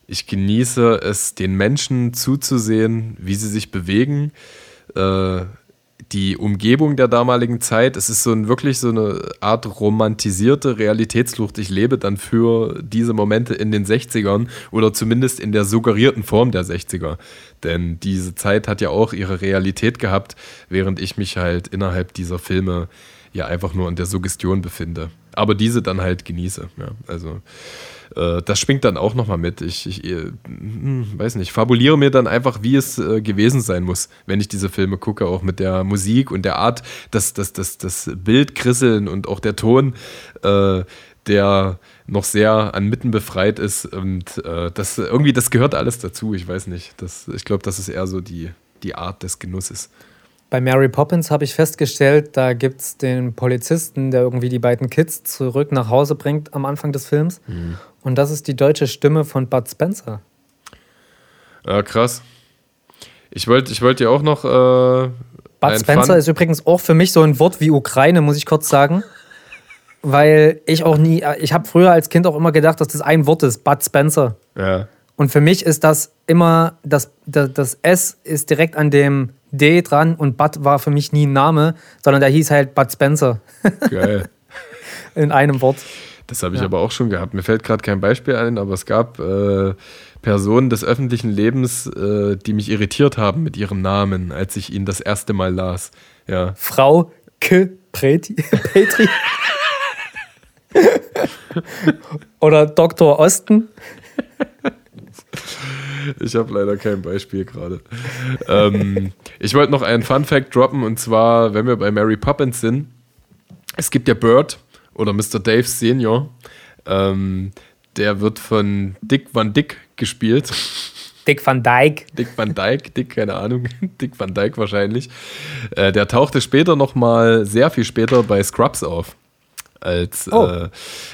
ich genieße es, den Menschen zuzusehen, wie sie sich bewegen. Äh, die Umgebung der damaligen Zeit, es ist so ein, wirklich so eine Art romantisierte Realitätsflucht. Ich lebe dann für diese Momente in den 60ern oder zumindest in der suggerierten Form der 60er. Denn diese Zeit hat ja auch ihre Realität gehabt, während ich mich halt innerhalb dieser Filme ja einfach nur in der Suggestion befinde. Aber diese dann halt genieße. Ja, also äh, das schwingt dann auch nochmal mit. Ich, ich äh, hm, weiß nicht, fabuliere mir dann einfach, wie es äh, gewesen sein muss, wenn ich diese Filme gucke, auch mit der Musik und der Art, das, das, das, das Bild krisseln und auch der Ton, äh, der noch sehr an Mitten befreit ist. Und äh, das irgendwie, das gehört alles dazu. Ich weiß nicht. Das, ich glaube, das ist eher so die, die Art des Genusses. Bei Mary Poppins habe ich festgestellt, da gibt es den Polizisten, der irgendwie die beiden Kids zurück nach Hause bringt am Anfang des Films. Mhm. Und das ist die deutsche Stimme von Bud Spencer. Ja, krass. Ich wollte ich wollt ja auch noch. Äh, Bud Spencer Fun ist übrigens auch für mich so ein Wort wie Ukraine, muss ich kurz sagen. Weil ich auch nie, ich habe früher als Kind auch immer gedacht, dass das ein Wort ist, Bud Spencer. Ja. Und für mich ist das immer, das, das, das S ist direkt an dem D dran und Bud war für mich nie ein Name, sondern der hieß halt Bud Spencer. Geil. In einem Wort. Das habe ich ja. aber auch schon gehabt. Mir fällt gerade kein Beispiel ein, aber es gab äh, Personen des öffentlichen Lebens, äh, die mich irritiert haben mit ihrem Namen, als ich ihn das erste Mal las. Ja. Frau K. Petri. Oder Dr. Osten. Ich habe leider kein Beispiel gerade. ähm, ich wollte noch einen Fun Fact droppen und zwar, wenn wir bei Mary Poppins sind, es gibt ja Bird oder Mr. Dave Senior. Ähm, der wird von Dick Van Dyck gespielt. Dick Van Dyke. Dick Van Dyke, Dick, keine Ahnung, Dick Van Dyke wahrscheinlich. Äh, der tauchte später nochmal, sehr viel später bei Scrubs auf als, oh. äh,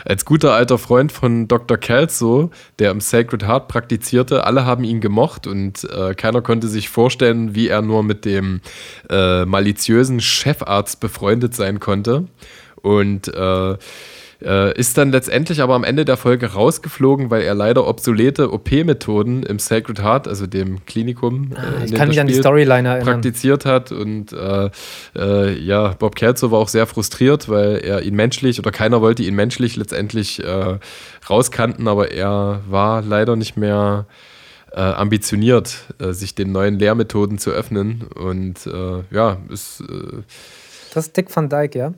als guter alter Freund von Dr. Kelso, der im Sacred Heart praktizierte. Alle haben ihn gemocht und äh, keiner konnte sich vorstellen, wie er nur mit dem äh, maliziösen Chefarzt befreundet sein konnte. Und äh, äh, ist dann letztendlich aber am Ende der Folge rausgeflogen, weil er leider obsolete OP-Methoden im Sacred Heart, also dem Klinikum, äh, ah, ich kann mich an die Storyline erinnern. praktiziert hat. Und äh, äh, ja, Bob Kelso war auch sehr frustriert, weil er ihn menschlich oder keiner wollte ihn menschlich letztendlich äh, rauskanten, aber er war leider nicht mehr äh, ambitioniert, sich den neuen Lehrmethoden zu öffnen. Und ja, ist. das ist Dick van Dyke, ja?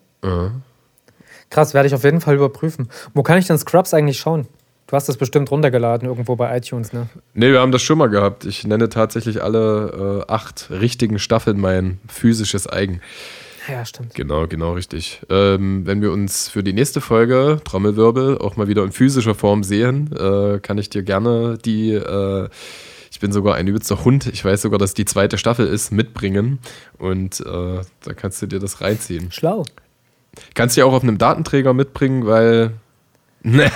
Krass, werde ich auf jeden Fall überprüfen. Wo kann ich denn Scrubs eigentlich schauen? Du hast das bestimmt runtergeladen irgendwo bei iTunes, ne? Nee, wir haben das schon mal gehabt. Ich nenne tatsächlich alle äh, acht richtigen Staffeln mein physisches Eigen. Ja, stimmt. Genau, genau richtig. Ähm, wenn wir uns für die nächste Folge, Trommelwirbel, auch mal wieder in physischer Form sehen, äh, kann ich dir gerne die, äh, ich bin sogar ein übelster Hund, ich weiß sogar, dass die zweite Staffel ist, mitbringen. Und äh, da kannst du dir das reinziehen. Schlau. Kannst du ja auch auf einem Datenträger mitbringen, weil. Nee.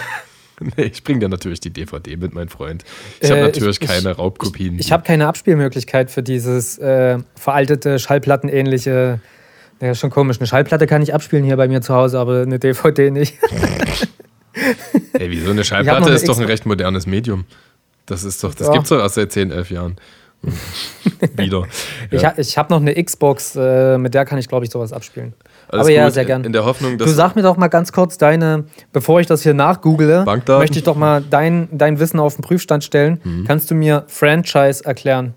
Nee, ich bringe dir natürlich die DVD mit, mein Freund. Ich habe äh, natürlich ich, keine Raubkopien. Ich, ich habe keine Abspielmöglichkeit für dieses äh, veraltete, schallplattenähnliche. Ja, schon komisch. Eine Schallplatte kann ich abspielen hier bei mir zu Hause, aber eine DVD nicht. Ey, wieso? Eine Schallplatte ist doch ein recht modernes Medium. Das ist doch, das ja. gibt's doch erst seit 10, 11 Jahren. Wieder. Ja. Ich, ich habe noch eine Xbox, äh, mit der kann ich, glaube ich, sowas abspielen. Alles Aber gut. ja, sehr gern. In der Hoffnung, dass. Du sag mir doch mal ganz kurz deine, bevor ich das hier nachgoogle, möchte ich doch mal dein, dein Wissen auf den Prüfstand stellen. Mhm. Kannst du mir Franchise erklären?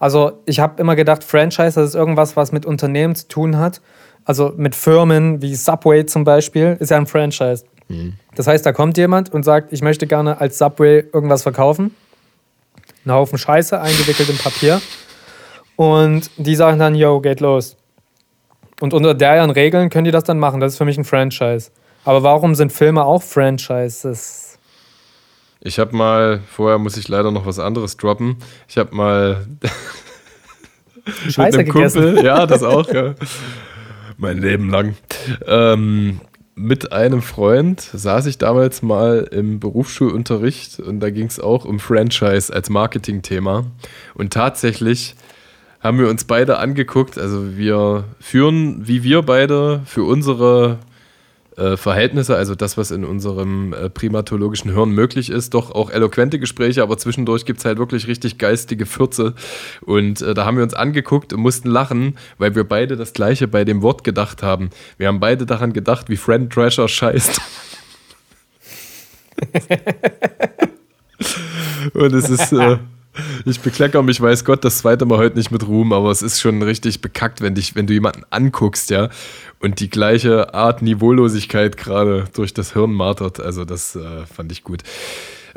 Also, ich habe immer gedacht, Franchise, das ist irgendwas, was mit Unternehmen zu tun hat. Also mit Firmen wie Subway zum Beispiel, ist ja ein Franchise. Mhm. Das heißt, da kommt jemand und sagt, ich möchte gerne als Subway irgendwas verkaufen. Ein Haufen Scheiße eingewickelt in Papier. Und die sagen dann, yo, geht los. Und unter deren Regeln können die das dann machen. Das ist für mich ein Franchise. Aber warum sind Filme auch Franchises? Ich habe mal, vorher muss ich leider noch was anderes droppen. Ich habe mal Scheiße mit einem Kumpel, ja, das auch, ja. mein Leben lang. Ähm, mit einem Freund saß ich damals mal im Berufsschulunterricht und da ging es auch um Franchise als Marketingthema. Und tatsächlich haben wir uns beide angeguckt. Also wir führen, wie wir beide, für unsere äh, Verhältnisse, also das, was in unserem äh, primatologischen Hirn möglich ist, doch auch eloquente Gespräche, aber zwischendurch gibt es halt wirklich richtig geistige Fürze. Und äh, da haben wir uns angeguckt und mussten lachen, weil wir beide das Gleiche bei dem Wort gedacht haben. Wir haben beide daran gedacht, wie Friend Trasher scheißt. und es ist. Ich bekleckere mich, weiß Gott, das zweite Mal heute nicht mit Ruhm, aber es ist schon richtig bekackt, wenn, dich, wenn du jemanden anguckst, ja, und die gleiche Art Niveaulosigkeit gerade durch das Hirn martert. Also, das äh, fand ich gut.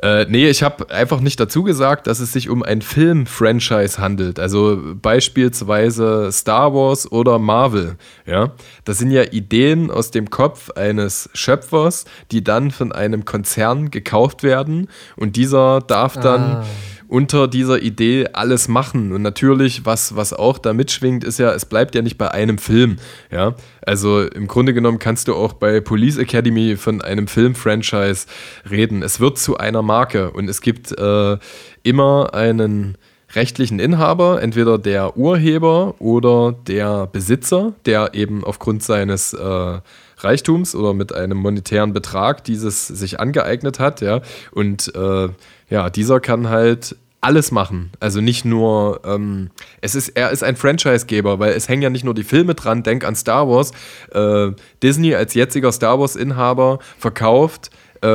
Äh, nee, ich habe einfach nicht dazu gesagt, dass es sich um ein Film-Franchise handelt. Also beispielsweise Star Wars oder Marvel. Ja, das sind ja Ideen aus dem Kopf eines Schöpfers, die dann von einem Konzern gekauft werden und dieser darf dann ah unter dieser Idee alles machen. Und natürlich, was, was auch da mitschwingt, ist ja, es bleibt ja nicht bei einem Film. Ja, also im Grunde genommen kannst du auch bei Police Academy von einem Film-Franchise reden. Es wird zu einer Marke und es gibt äh, immer einen rechtlichen Inhaber, entweder der Urheber oder der Besitzer, der eben aufgrund seines äh, Reichtums oder mit einem monetären Betrag dieses sich angeeignet hat, ja. Und äh, ja, dieser kann halt alles machen. Also nicht nur, ähm, es ist, er ist ein Franchisegeber, weil es hängen ja nicht nur die Filme dran, denk an Star Wars. Äh, Disney als jetziger Star Wars-Inhaber verkauft äh,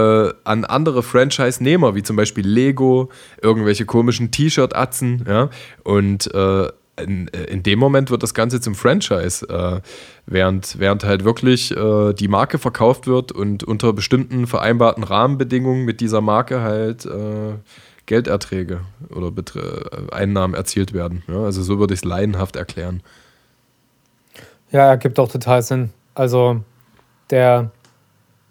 an andere Franchise-Nehmer, wie zum Beispiel Lego, irgendwelche komischen T-Shirt-Atzen, ja. Und äh, in, äh, in, dem Moment wird das Ganze zum Franchise, äh, während, während halt wirklich äh, die Marke verkauft wird und unter bestimmten vereinbarten Rahmenbedingungen mit dieser Marke halt äh, Gelderträge oder Betre äh, Einnahmen erzielt werden. Ja, also so würde ich es leidenhaft erklären. Ja, ergibt auch total Sinn. Also der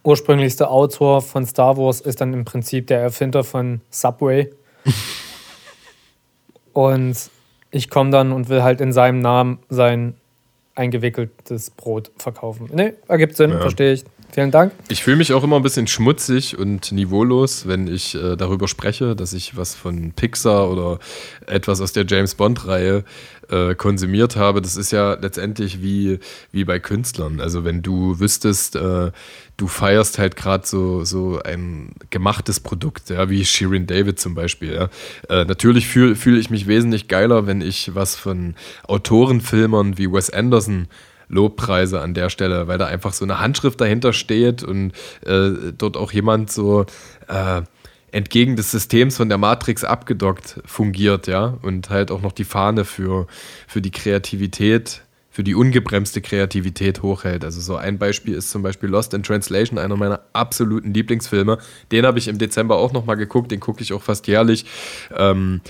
ursprünglichste Autor von Star Wars ist dann im Prinzip der Erfinder von Subway. und ich komme dann und will halt in seinem Namen sein eingewickeltes Brot verkaufen. Ne, ergibt Sinn, ja. verstehe ich. Vielen Dank. Ich fühle mich auch immer ein bisschen schmutzig und niveaulos, wenn ich äh, darüber spreche, dass ich was von Pixar oder etwas aus der James Bond-Reihe äh, konsumiert habe. Das ist ja letztendlich wie, wie bei Künstlern. Also wenn du wüsstest, äh, du feierst halt gerade so, so ein gemachtes Produkt, ja, wie Shirin David zum Beispiel. Ja. Äh, natürlich fühle fühl ich mich wesentlich geiler, wenn ich was von Autorenfilmern wie Wes Anderson Lobpreise an der Stelle, weil da einfach so eine Handschrift dahinter steht und äh, dort auch jemand so äh, entgegen des Systems von der Matrix abgedockt fungiert, ja, und halt auch noch die Fahne für, für die Kreativität für die ungebremste Kreativität hochhält. Also so ein Beispiel ist zum Beispiel Lost in Translation, einer meiner absoluten Lieblingsfilme. Den habe ich im Dezember auch nochmal geguckt, den gucke ich auch fast jährlich. Ähm,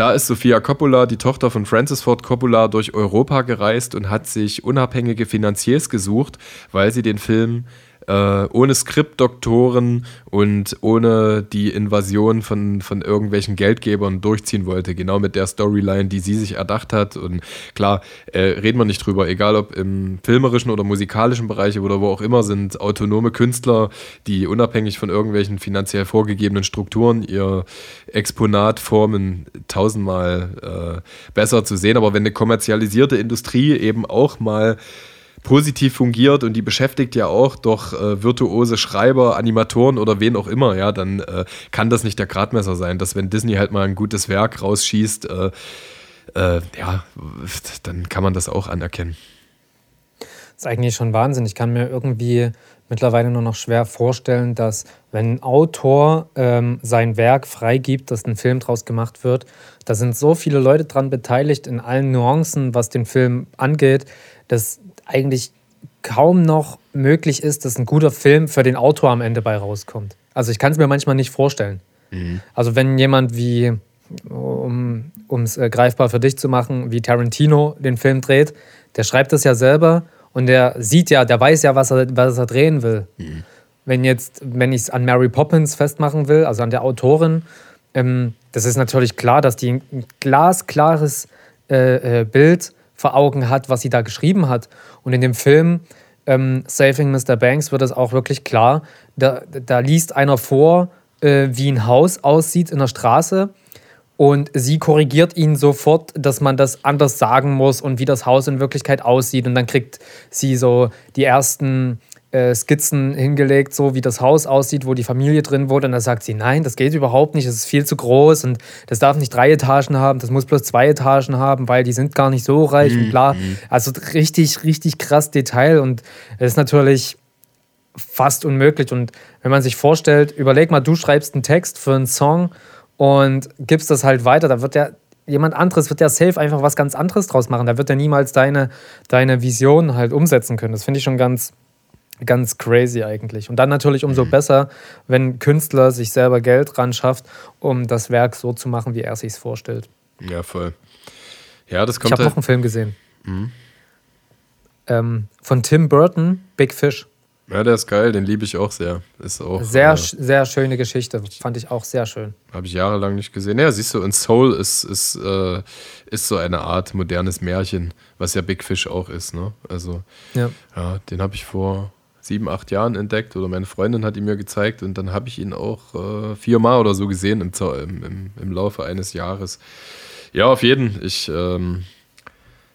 da ist Sofia Coppola, die Tochter von Francis Ford Coppola, durch Europa gereist und hat sich unabhängige Finanziers gesucht, weil sie den Film äh, ohne Skriptdoktoren und ohne die Invasion von, von irgendwelchen Geldgebern durchziehen wollte. Genau mit der Storyline, die sie sich erdacht hat. Und klar, äh, reden wir nicht drüber, egal ob im filmerischen oder musikalischen Bereich oder wo auch immer, sind autonome Künstler, die unabhängig von irgendwelchen finanziell vorgegebenen Strukturen ihr Exponat formen, tausendmal äh, besser zu sehen. Aber wenn eine kommerzialisierte Industrie eben auch mal positiv fungiert und die beschäftigt ja auch doch äh, virtuose Schreiber, Animatoren oder wen auch immer, ja, dann äh, kann das nicht der Gradmesser sein, dass wenn Disney halt mal ein gutes Werk rausschießt, äh, äh ja, dann kann man das auch anerkennen. Das ist eigentlich schon Wahnsinn. Ich kann mir irgendwie mittlerweile nur noch schwer vorstellen, dass wenn ein Autor ähm, sein Werk freigibt, dass ein Film draus gemacht wird, da sind so viele Leute dran beteiligt in allen Nuancen, was den Film angeht, dass eigentlich kaum noch möglich ist, dass ein guter Film für den Autor am Ende bei rauskommt. Also ich kann es mir manchmal nicht vorstellen. Mhm. Also wenn jemand wie, um es äh, greifbar für dich zu machen, wie Tarantino den Film dreht, der schreibt das ja selber und der sieht ja, der weiß ja, was er, was er drehen will. Mhm. Wenn jetzt, wenn ich es an Mary Poppins festmachen will, also an der Autorin, ähm, das ist natürlich klar, dass die ein glasklares äh, äh, Bild vor Augen hat, was sie da geschrieben hat. Und in dem Film ähm, Saving Mr. Banks wird es auch wirklich klar. Da, da liest einer vor, äh, wie ein Haus aussieht in der Straße. Und sie korrigiert ihn sofort, dass man das anders sagen muss und wie das Haus in Wirklichkeit aussieht. Und dann kriegt sie so die ersten äh, Skizzen hingelegt, so wie das Haus aussieht, wo die Familie drin wohnt. Und da sagt sie, nein, das geht überhaupt nicht, das ist viel zu groß und das darf nicht drei Etagen haben, das muss bloß zwei Etagen haben, weil die sind gar nicht so reich mhm. und bla. Mhm. Also richtig, richtig krass Detail und es ist natürlich fast unmöglich. Und wenn man sich vorstellt, überleg mal, du schreibst einen Text für einen Song und gibst das halt weiter, da wird der jemand anderes wird ja safe einfach was ganz anderes draus machen. Da wird er niemals deine, deine Vision halt umsetzen können. Das finde ich schon ganz, ganz crazy eigentlich. Und dann natürlich umso besser, wenn Künstler sich selber Geld ran schafft, um das Werk so zu machen, wie er sich es vorstellt. Ja, voll. Ja, das kommt. Ich habe halt noch einen Film gesehen. Mhm. Ähm, von Tim Burton, Big Fish. Ja, der ist geil, den liebe ich auch sehr. Ist auch, sehr, äh, sehr schöne Geschichte, fand ich auch sehr schön. Habe ich jahrelang nicht gesehen. Ja, siehst du, und Soul ist, ist, äh, ist so eine Art modernes Märchen, was ja Big Fish auch ist. Ne? Also, ja, ja den habe ich vor sieben, acht Jahren entdeckt oder meine Freundin hat ihn mir gezeigt und dann habe ich ihn auch äh, viermal oder so gesehen im, im, im, Laufe eines Jahres. Ja, auf jeden. Ich ähm,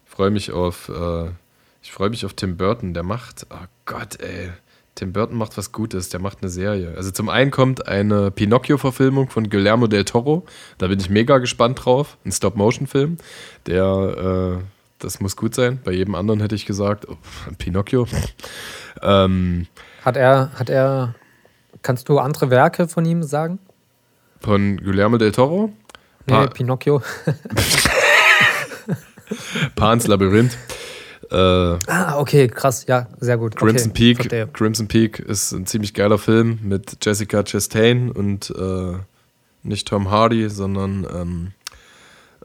freue mich auf, äh, ich freue mich auf Tim Burton. Der macht, oh Gott, ey. Tim Burton macht was Gutes, der macht eine Serie. Also zum einen kommt eine Pinocchio-Verfilmung von Guillermo del Toro. Da bin ich mega gespannt drauf. Ein Stop-Motion-Film, der, äh, das muss gut sein. Bei jedem anderen hätte ich gesagt, oh, Pinocchio. Ähm, hat er, hat er, kannst du andere Werke von ihm sagen? Von Guillermo del Toro? Nee, pa Pinocchio. Pan's Labyrinth. Äh, ah, okay, krass, ja, sehr gut. Crimson okay, Peak. Verstehe. Crimson Peak ist ein ziemlich geiler Film mit Jessica Chastain und äh, nicht Tom Hardy, sondern ähm,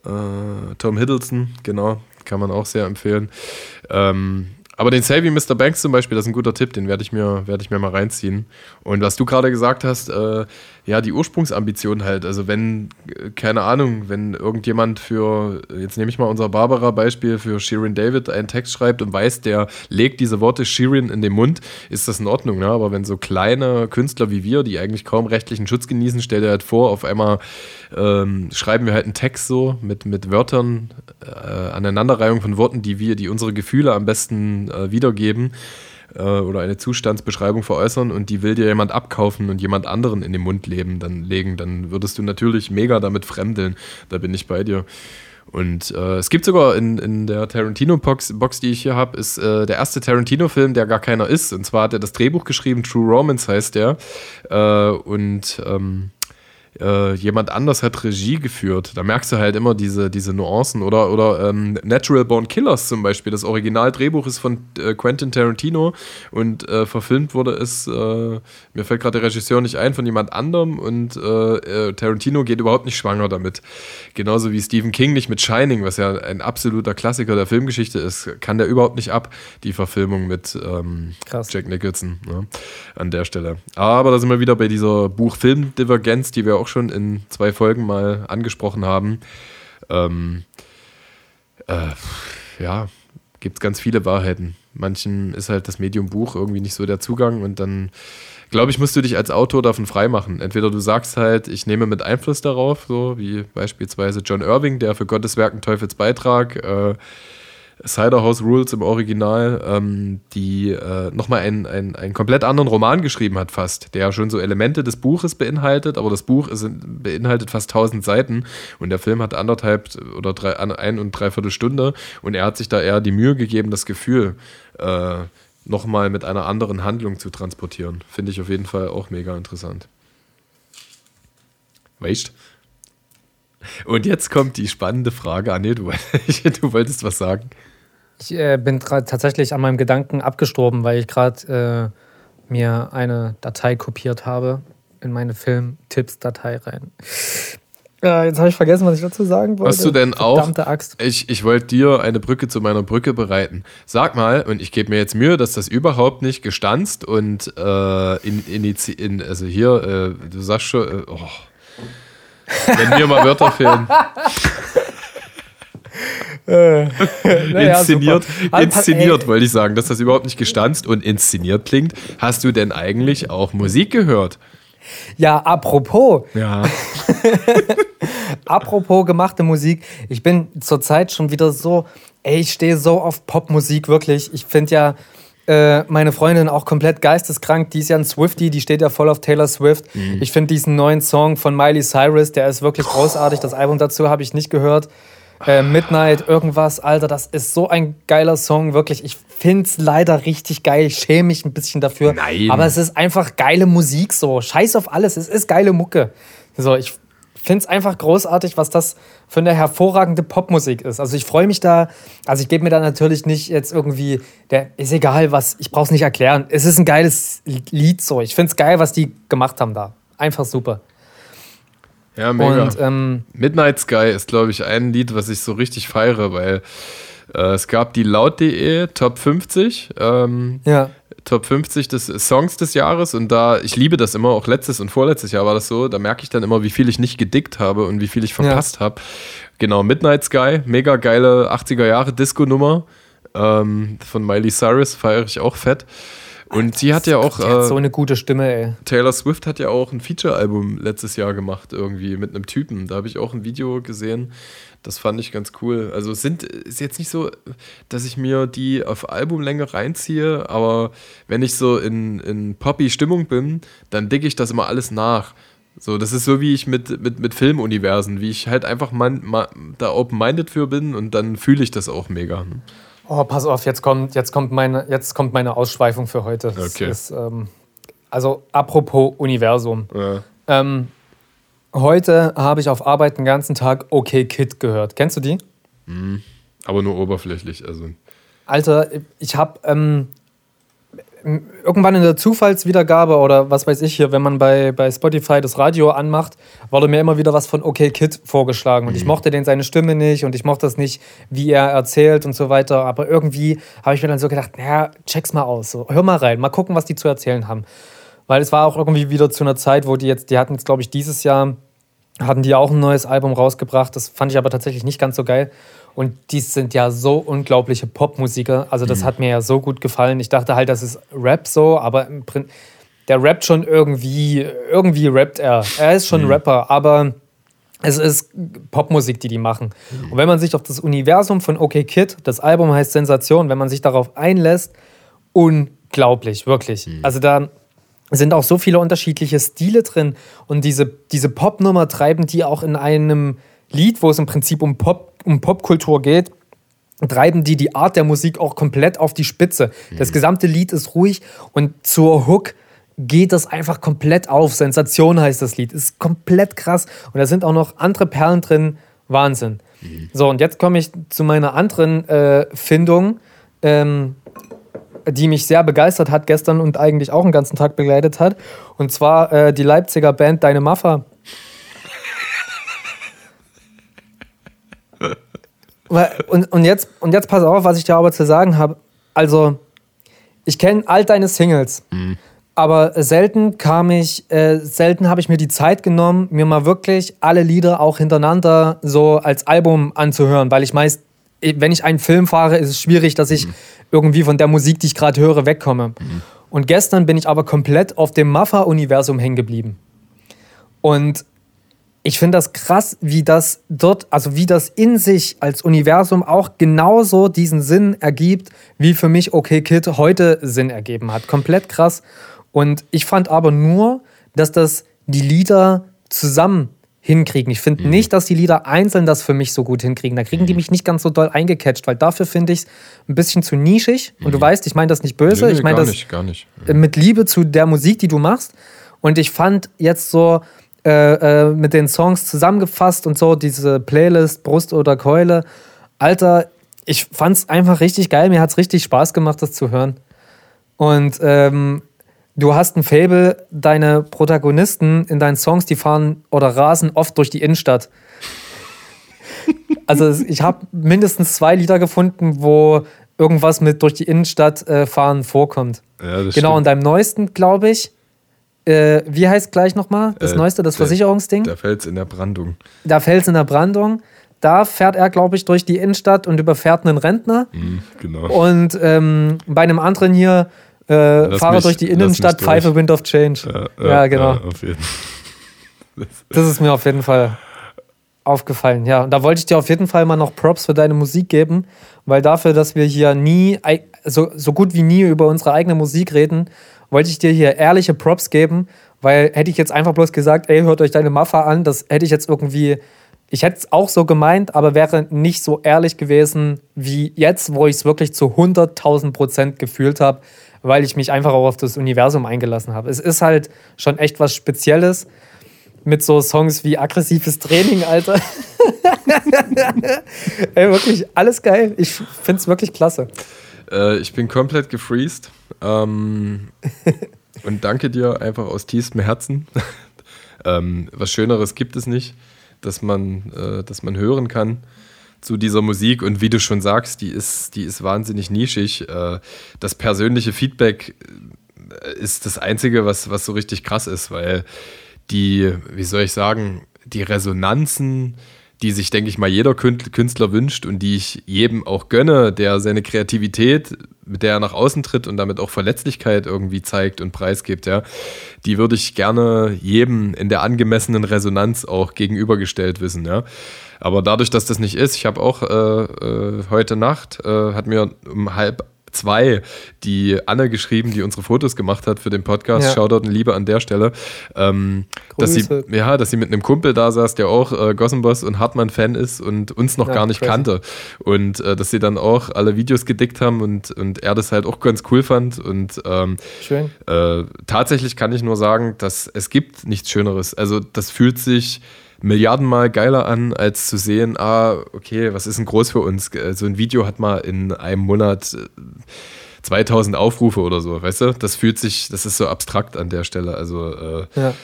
äh, Tom Hiddleston, genau, kann man auch sehr empfehlen. Ähm, aber den Saving Mr. Banks zum Beispiel, das ist ein guter Tipp, den werde ich, mir, werd ich mir mal reinziehen. Und was du gerade gesagt hast, äh, ja, die Ursprungsambition halt. Also wenn, keine Ahnung, wenn irgendjemand für, jetzt nehme ich mal unser Barbara-Beispiel, für Shirin David einen Text schreibt und weiß, der legt diese Worte Shirin in den Mund, ist das in Ordnung. Ne? Aber wenn so kleine Künstler wie wir, die eigentlich kaum rechtlichen Schutz genießen, stell dir halt vor, auf einmal ähm, schreiben wir halt einen Text so mit, mit Wörtern, äh, Aneinanderreihung von Worten, die wir, die unsere Gefühle am besten äh, wiedergeben äh, oder eine Zustandsbeschreibung veräußern und die will dir jemand abkaufen und jemand anderen in den Mund leben, dann legen, dann würdest du natürlich mega damit fremdeln. Da bin ich bei dir. Und äh, es gibt sogar in, in der Tarantino-Box, Box, die ich hier habe, ist äh, der erste Tarantino-Film, der gar keiner ist. Und zwar hat er das Drehbuch geschrieben, True Romance heißt der. Äh, und ähm, äh, jemand anders hat Regie geführt. Da merkst du halt immer diese, diese Nuancen. Oder, oder ähm, Natural Born Killers zum Beispiel. Das Originaldrehbuch ist von äh, Quentin Tarantino und äh, verfilmt wurde es, äh, mir fällt gerade der Regisseur nicht ein, von jemand anderem und äh, äh, Tarantino geht überhaupt nicht schwanger damit. Genauso wie Stephen King nicht mit Shining, was ja ein absoluter Klassiker der Filmgeschichte ist, kann der überhaupt nicht ab, die Verfilmung mit ähm, Jack Nicholson ne, an der Stelle. Aber da sind wir wieder bei dieser Buch-Film-Divergenz, die wir auch schon in zwei Folgen mal angesprochen haben. Ähm, äh, ja, gibt es ganz viele Wahrheiten. Manchen ist halt das Medium Buch irgendwie nicht so der Zugang und dann, glaube ich, musst du dich als Autor davon freimachen. Entweder du sagst halt, ich nehme mit Einfluss darauf, so wie beispielsweise John Irving, der für Gottes Werken Teufels Beitrag äh, Cider House Rules im Original, ähm, die äh, nochmal einen, einen, einen komplett anderen Roman geschrieben hat, fast, der schon so Elemente des Buches beinhaltet, aber das Buch ist, beinhaltet fast 1000 Seiten und der Film hat anderthalb oder drei, ein und dreiviertel Stunde und er hat sich da eher die Mühe gegeben, das Gefühl äh, nochmal mit einer anderen Handlung zu transportieren. Finde ich auf jeden Fall auch mega interessant. Weißt und jetzt kommt die spannende Frage. Ah, du, du wolltest was sagen. Ich äh, bin tatsächlich an meinem Gedanken abgestorben, weil ich gerade äh, mir eine Datei kopiert habe in meine Film-Tipps-Datei rein. Äh, jetzt habe ich vergessen, was ich dazu sagen wollte. Hast du denn Verdammte auch? Axt. Ich, ich wollte dir eine Brücke zu meiner Brücke bereiten. Sag mal, und ich gebe mir jetzt Mühe, dass das überhaupt nicht gestanzt und äh, in, in, in, also hier, äh, du sagst schon, äh, oh, wenn mir mal Wörter fehlen. Äh, naja, inszeniert, super. inszeniert wollte ich sagen, dass das überhaupt nicht gestanzt und inszeniert klingt. Hast du denn eigentlich auch Musik gehört? Ja, apropos. Ja. apropos gemachte Musik. Ich bin zurzeit schon wieder so, ey, ich stehe so auf Popmusik, wirklich. Ich finde ja äh, meine Freundin auch komplett geisteskrank. Die ist ja ein Swifty, die steht ja voll auf Taylor Swift. Mhm. Ich finde diesen neuen Song von Miley Cyrus, der ist wirklich großartig. Das Album dazu habe ich nicht gehört äh, Midnight, irgendwas, Alter, das ist so ein geiler Song, wirklich. Ich find's leider richtig geil. Ich schäme mich ein bisschen dafür. Nein. Aber es ist einfach geile Musik so. Scheiß auf alles, es ist geile Mucke. So, ich find's einfach großartig, was das für eine hervorragende Popmusik ist. Also ich freue mich da, also ich gebe mir da natürlich nicht jetzt irgendwie, der ist egal was, ich brauch's nicht erklären. Es ist ein geiles Lied so. Ich find's geil, was die gemacht haben da. Einfach super. Ja, mega. Und, ähm, Midnight Sky ist, glaube ich, ein Lied, was ich so richtig feiere, weil äh, es gab die laut.de Top 50. Ähm, ja. Top 50 des Songs des Jahres und da, ich liebe das immer, auch letztes und vorletztes Jahr war das so, da merke ich dann immer, wie viel ich nicht gedickt habe und wie viel ich verpasst ja. habe. Genau, Midnight Sky, mega geile 80er Jahre Disco-Nummer ähm, von Miley Cyrus, feiere ich auch fett. Und sie hat ja auch. Die hat so eine gute Stimme, ey. Taylor Swift hat ja auch ein Feature-Album letztes Jahr gemacht, irgendwie mit einem Typen. Da habe ich auch ein Video gesehen. Das fand ich ganz cool. Also sind ist jetzt nicht so, dass ich mir die auf Albumlänge reinziehe, aber wenn ich so in, in Poppy-Stimmung bin, dann dicke ich das immer alles nach. So, das ist so wie ich mit, mit, mit Filmuniversen, wie ich halt einfach man, man, da open-minded für bin und dann fühle ich das auch mega. Ne? Oh, pass auf, jetzt kommt, jetzt kommt, meine, jetzt kommt meine Ausschweifung für heute. Okay. Ist, ähm, also, apropos Universum. Ja. Ähm, heute habe ich auf Arbeit den ganzen Tag OK Kid gehört. Kennst du die? Mhm. Aber nur oberflächlich. Also. Alter, ich habe ähm, irgendwann in der Zufallswiedergabe oder was weiß ich hier, wenn man bei, bei Spotify das Radio anmacht, wurde mir immer wieder was von OK Kid vorgeschlagen. Und mhm. ich mochte den seine Stimme nicht und ich mochte das nicht, wie er erzählt und so weiter. Aber irgendwie habe ich mir dann so gedacht, naja, check's mal aus. So, hör mal rein, mal gucken, was die zu erzählen haben. Weil es war auch irgendwie wieder zu einer Zeit, wo die jetzt, die hatten jetzt, glaube ich, dieses Jahr, hatten die auch ein neues Album rausgebracht. Das fand ich aber tatsächlich nicht ganz so geil. Und die sind ja so unglaubliche Popmusiker. Also das mhm. hat mir ja so gut gefallen. Ich dachte halt, das ist Rap so, aber im Prinzip, der rappt schon irgendwie, irgendwie rappt er. Er ist schon mhm. Rapper, aber es ist Popmusik, die die machen. Mhm. Und wenn man sich auf das Universum von OK Kid, das Album heißt Sensation, wenn man sich darauf einlässt, unglaublich, wirklich. Mhm. Also da sind auch so viele unterschiedliche Stile drin und diese, diese Popnummer treiben die auch in einem Lied, wo es im Prinzip um Pop um Popkultur geht, treiben die die Art der Musik auch komplett auf die Spitze. Mhm. Das gesamte Lied ist ruhig und zur Hook geht das einfach komplett auf. Sensation heißt das Lied. Ist komplett krass. Und da sind auch noch andere Perlen drin. Wahnsinn. Mhm. So, und jetzt komme ich zu meiner anderen äh, Findung, ähm, die mich sehr begeistert hat gestern und eigentlich auch einen ganzen Tag begleitet hat. Und zwar äh, die Leipziger Band Deine Maffa. Und, und, jetzt, und jetzt pass auf, was ich dir aber zu sagen habe. Also, ich kenne all deine Singles, mhm. aber selten kam ich, äh, selten habe ich mir die Zeit genommen, mir mal wirklich alle Lieder auch hintereinander so als Album anzuhören, weil ich meist, wenn ich einen Film fahre, ist es schwierig, dass ich mhm. irgendwie von der Musik, die ich gerade höre, wegkomme. Mhm. Und gestern bin ich aber komplett auf dem Maffa-Universum hängen geblieben. Und ich finde das krass, wie das dort, also wie das in sich als Universum auch genauso diesen Sinn ergibt, wie für mich Okay Kid heute Sinn ergeben hat. Komplett krass. Und ich fand aber nur, dass das die Lieder zusammen hinkriegen. Ich finde mhm. nicht, dass die Lieder einzeln das für mich so gut hinkriegen. Da kriegen die mhm. mich nicht ganz so doll eingecatcht, weil dafür finde ich es ein bisschen zu nischig. Und du mhm. weißt, ich meine das nicht böse. Nee, nee, ich meine das nicht, gar nicht. mit Liebe zu der Musik, die du machst. Und ich fand jetzt so, äh, äh, mit den Songs zusammengefasst und so, diese Playlist Brust oder Keule. Alter, ich fand's einfach richtig geil. Mir hat's richtig Spaß gemacht, das zu hören. Und ähm, du hast ein Fable, deine Protagonisten in deinen Songs, die fahren oder rasen oft durch die Innenstadt. Also ich habe mindestens zwei Lieder gefunden, wo irgendwas mit durch die Innenstadt äh, fahren vorkommt. Ja, genau, stimmt. in deinem neuesten, glaube ich, äh, wie heißt gleich nochmal? Das äh, neueste, das der, Versicherungsding? Der Fels in der Brandung. Der Fels in der Brandung. Da fährt er, glaube ich, durch die Innenstadt und überfährt einen Rentner. Mhm, genau. Und ähm, bei einem anderen hier äh, fahre mich, durch die Innenstadt, Pfeife Wind of Change. Ja, ja, genau. Das ist mir auf jeden Fall aufgefallen. Ja, und da wollte ich dir auf jeden Fall mal noch Props für deine Musik geben, weil dafür, dass wir hier nie, so, so gut wie nie über unsere eigene Musik reden wollte ich dir hier ehrliche Props geben, weil hätte ich jetzt einfach bloß gesagt, ey, hört euch deine Maffa an, das hätte ich jetzt irgendwie, ich hätte es auch so gemeint, aber wäre nicht so ehrlich gewesen wie jetzt, wo ich es wirklich zu 100.000 Prozent gefühlt habe, weil ich mich einfach auch auf das Universum eingelassen habe. Es ist halt schon echt was Spezielles mit so Songs wie aggressives Training, Alter. Ey, wirklich, alles geil. Ich finde es wirklich klasse. Äh, ich bin komplett gefreezed. Ähm, und danke dir einfach aus tiefstem Herzen. ähm, was Schöneres gibt es nicht, dass man, äh, dass man hören kann zu dieser Musik. Und wie du schon sagst, die ist, die ist wahnsinnig nischig. Äh, das persönliche Feedback äh, ist das Einzige, was, was so richtig krass ist, weil die, wie soll ich sagen, die Resonanzen, die sich, denke ich mal, jeder Künstler wünscht und die ich jedem auch gönne, der seine Kreativität, mit der er nach außen tritt und damit auch Verletzlichkeit irgendwie zeigt und preisgibt, ja, die würde ich gerne jedem in der angemessenen Resonanz auch gegenübergestellt wissen, ja. Aber dadurch, dass das nicht ist, ich habe auch äh, äh, heute Nacht, äh, hat mir um halb zwei die Anne geschrieben, die unsere Fotos gemacht hat für den Podcast. Ja. Shoutout und Liebe an der Stelle. Ähm, dass sie, ja, dass sie mit einem Kumpel da saß, der auch äh, Gossenboss und Hartmann-Fan ist und uns noch ja, gar nicht crazy. kannte. Und äh, dass sie dann auch alle Videos gedickt haben und, und er das halt auch ganz cool fand. Und ähm, Schön. Äh, tatsächlich kann ich nur sagen, dass es gibt nichts Schöneres. Also das fühlt sich Milliardenmal geiler an, als zu sehen, ah, okay, was ist denn groß für uns? So ein Video hat mal in einem Monat 2000 äh, Aufrufe oder so, weißt du? Das fühlt sich, das ist so abstrakt an der Stelle. Also, äh, ja.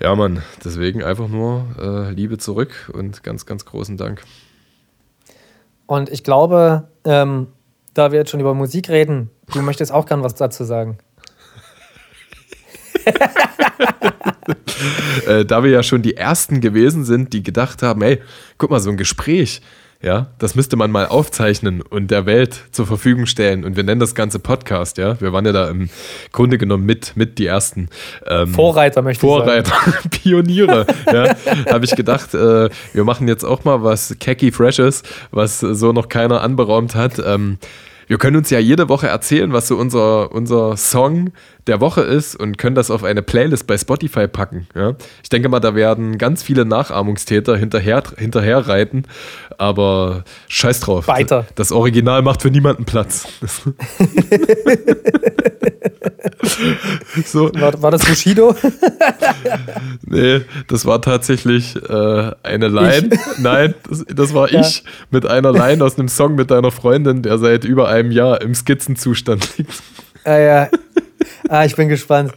ja, Mann, deswegen einfach nur äh, Liebe zurück und ganz, ganz großen Dank. Und ich glaube, ähm, da wir jetzt schon über Musik reden, du möchtest auch gern was dazu sagen. äh, da wir ja schon die Ersten gewesen sind, die gedacht haben, hey, guck mal, so ein Gespräch, ja, das müsste man mal aufzeichnen und der Welt zur Verfügung stellen. Und wir nennen das Ganze Podcast, ja. Wir waren ja da im Grunde genommen mit, mit die ersten ähm, Vorreiter, möchte Vorreiter, ich sagen. Pioniere, ja. Habe ich gedacht, äh, wir machen jetzt auch mal was Khaki Freshes, was so noch keiner anberaumt hat. Ähm, wir können uns ja jede Woche erzählen, was so unser, unser Song der Woche ist und können das auf eine Playlist bei Spotify packen. Ja? Ich denke mal, da werden ganz viele Nachahmungstäter hinterher, hinterher reiten, aber scheiß drauf. Weiter. Das Original macht für niemanden Platz. so. war, war, das Bushido? nee, das war tatsächlich äh, eine Line. Ich? Nein, das, das war ja. ich mit einer Line aus einem Song mit deiner Freundin, der seit über einem Jahr im Skizzenzustand liegt. Ah ja, ah, ich bin gespannt.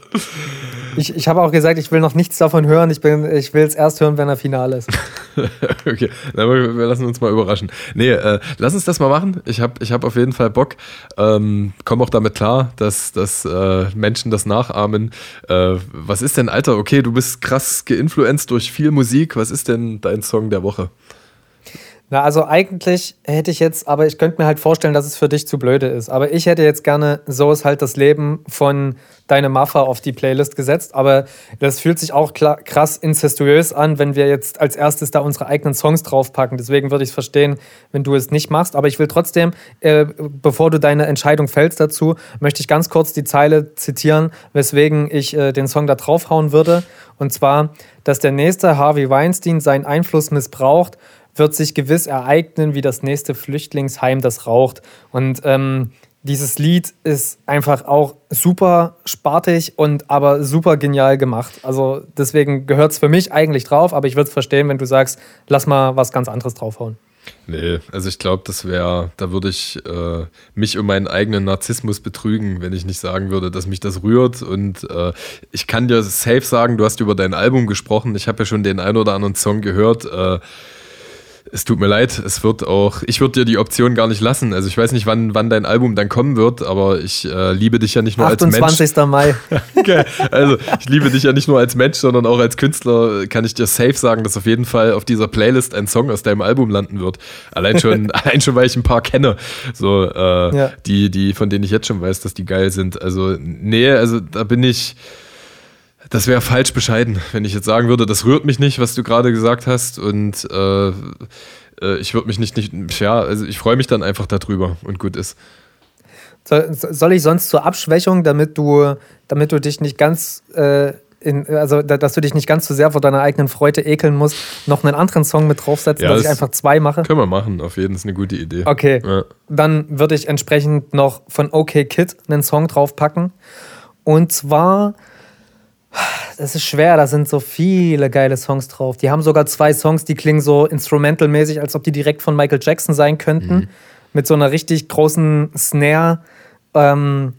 Ich, ich habe auch gesagt, ich will noch nichts davon hören. Ich, ich will es erst hören, wenn er final ist. okay, dann wir lassen uns mal überraschen. Nee, äh, lass uns das mal machen. Ich habe ich hab auf jeden Fall Bock. Ähm, komm auch damit klar, dass, dass äh, Menschen das nachahmen. Äh, was ist denn, Alter? Okay, du bist krass geinfluenced durch viel Musik. Was ist denn dein Song der Woche? Na, also eigentlich hätte ich jetzt, aber ich könnte mir halt vorstellen, dass es für dich zu blöde ist. Aber ich hätte jetzt gerne So ist halt das Leben von Deine Maffa auf die Playlist gesetzt. Aber das fühlt sich auch krass incestuös an, wenn wir jetzt als erstes da unsere eigenen Songs draufpacken. Deswegen würde ich es verstehen, wenn du es nicht machst. Aber ich will trotzdem, äh, bevor du deine Entscheidung fällst dazu, möchte ich ganz kurz die Zeile zitieren, weswegen ich äh, den Song da draufhauen würde. Und zwar, dass der nächste Harvey Weinstein seinen Einfluss missbraucht wird sich gewiss ereignen, wie das nächste Flüchtlingsheim, das raucht. Und ähm, dieses Lied ist einfach auch super spartig und aber super genial gemacht. Also deswegen gehört es für mich eigentlich drauf, aber ich würde es verstehen, wenn du sagst, lass mal was ganz anderes draufhauen. Nee, also ich glaube, das wäre, da würde ich äh, mich um meinen eigenen Narzissmus betrügen, wenn ich nicht sagen würde, dass mich das rührt. Und äh, ich kann dir safe sagen, du hast über dein Album gesprochen. Ich habe ja schon den ein oder anderen Song gehört. Äh, es tut mir leid, es wird auch, ich würde dir die Option gar nicht lassen. Also ich weiß nicht, wann, wann dein Album dann kommen wird, aber ich äh, liebe dich ja nicht nur 28. als Mensch. 28. Mai. okay. Also ich liebe dich ja nicht nur als Mensch, sondern auch als Künstler kann ich dir safe sagen, dass auf jeden Fall auf dieser Playlist ein Song aus deinem Album landen wird. Allein schon, allein schon, weil ich ein paar kenne, so äh, ja. die, die, von denen ich jetzt schon weiß, dass die geil sind. Also nee, also da bin ich das wäre falsch bescheiden, wenn ich jetzt sagen würde, das rührt mich nicht, was du gerade gesagt hast. Und äh, äh ich würde mich nicht, nicht, ja, also ich freue mich dann einfach darüber und gut ist. Soll ich sonst zur Abschwächung, damit du, damit du dich nicht ganz, äh, in, also dass du dich nicht ganz zu sehr vor deiner eigenen Freude ekeln musst, noch einen anderen Song mit draufsetzen, ja, dass das ich einfach zwei mache? Können wir machen, auf jeden Fall ist eine gute Idee. Okay. Ja. Dann würde ich entsprechend noch von OK Kid einen Song draufpacken. Und zwar das ist schwer, da sind so viele geile Songs drauf. Die haben sogar zwei Songs, die klingen so instrumentalmäßig, als ob die direkt von Michael Jackson sein könnten. Mhm. Mit so einer richtig großen Snare. Ähm,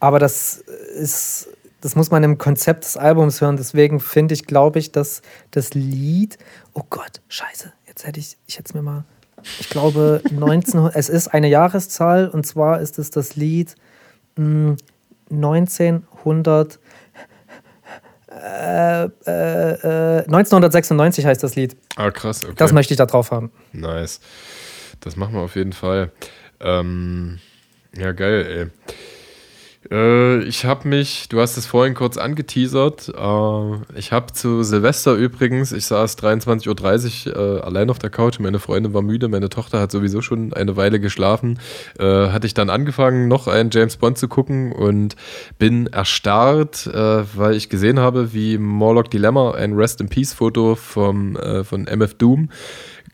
aber das ist, das muss man im Konzept des Albums hören. Deswegen finde ich, glaube ich, dass das Lied. Oh Gott, scheiße. Jetzt hätte ich, ich hätte es mir mal. Ich glaube, 19, es ist eine Jahreszahl und zwar ist es das Lied mh, hm, 1900. Äh, äh, 1996 äh, heißt das Lied. Ah, krass, okay. Das möchte ich da drauf haben. Nice. Das machen wir auf jeden Fall. Ähm, ja, geil, ey. Äh, ich habe mich, du hast es vorhin kurz angeteasert, äh, ich habe zu Silvester übrigens, ich saß 23.30 Uhr äh, allein auf der Couch, meine Freundin war müde, meine Tochter hat sowieso schon eine Weile geschlafen, äh, hatte ich dann angefangen, noch einen James Bond zu gucken und bin erstarrt, äh, weil ich gesehen habe, wie Morlock Dilemma ein Rest in Peace Foto vom, von MF Doom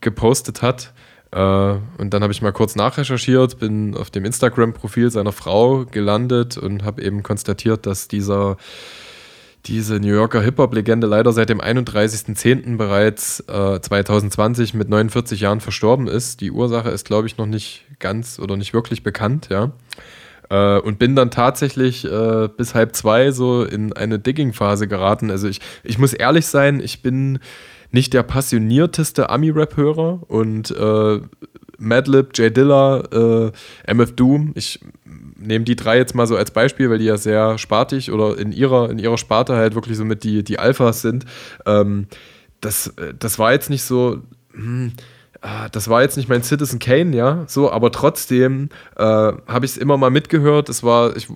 gepostet hat und dann habe ich mal kurz nachrecherchiert, bin auf dem Instagram-Profil seiner Frau gelandet und habe eben konstatiert, dass dieser diese New Yorker Hip-Hop-Legende leider seit dem 31.10. bereits äh, 2020 mit 49 Jahren verstorben ist. Die Ursache ist, glaube ich, noch nicht ganz oder nicht wirklich bekannt, ja. Äh, und bin dann tatsächlich äh, bis halb zwei so in eine Digging-Phase geraten. Also ich, ich muss ehrlich sein, ich bin nicht der passionierteste Ami-Rap-Hörer und äh, Madlib, Jay Dilla, äh, MF Doom, ich nehme die drei jetzt mal so als Beispiel, weil die ja sehr spartig oder in ihrer, in ihrer Sparte halt wirklich so mit die, die Alphas sind. Ähm, das, das war jetzt nicht so. Hm, ah, das war jetzt nicht mein Citizen Kane, ja, so, aber trotzdem äh, habe ich es immer mal mitgehört. Es war, ich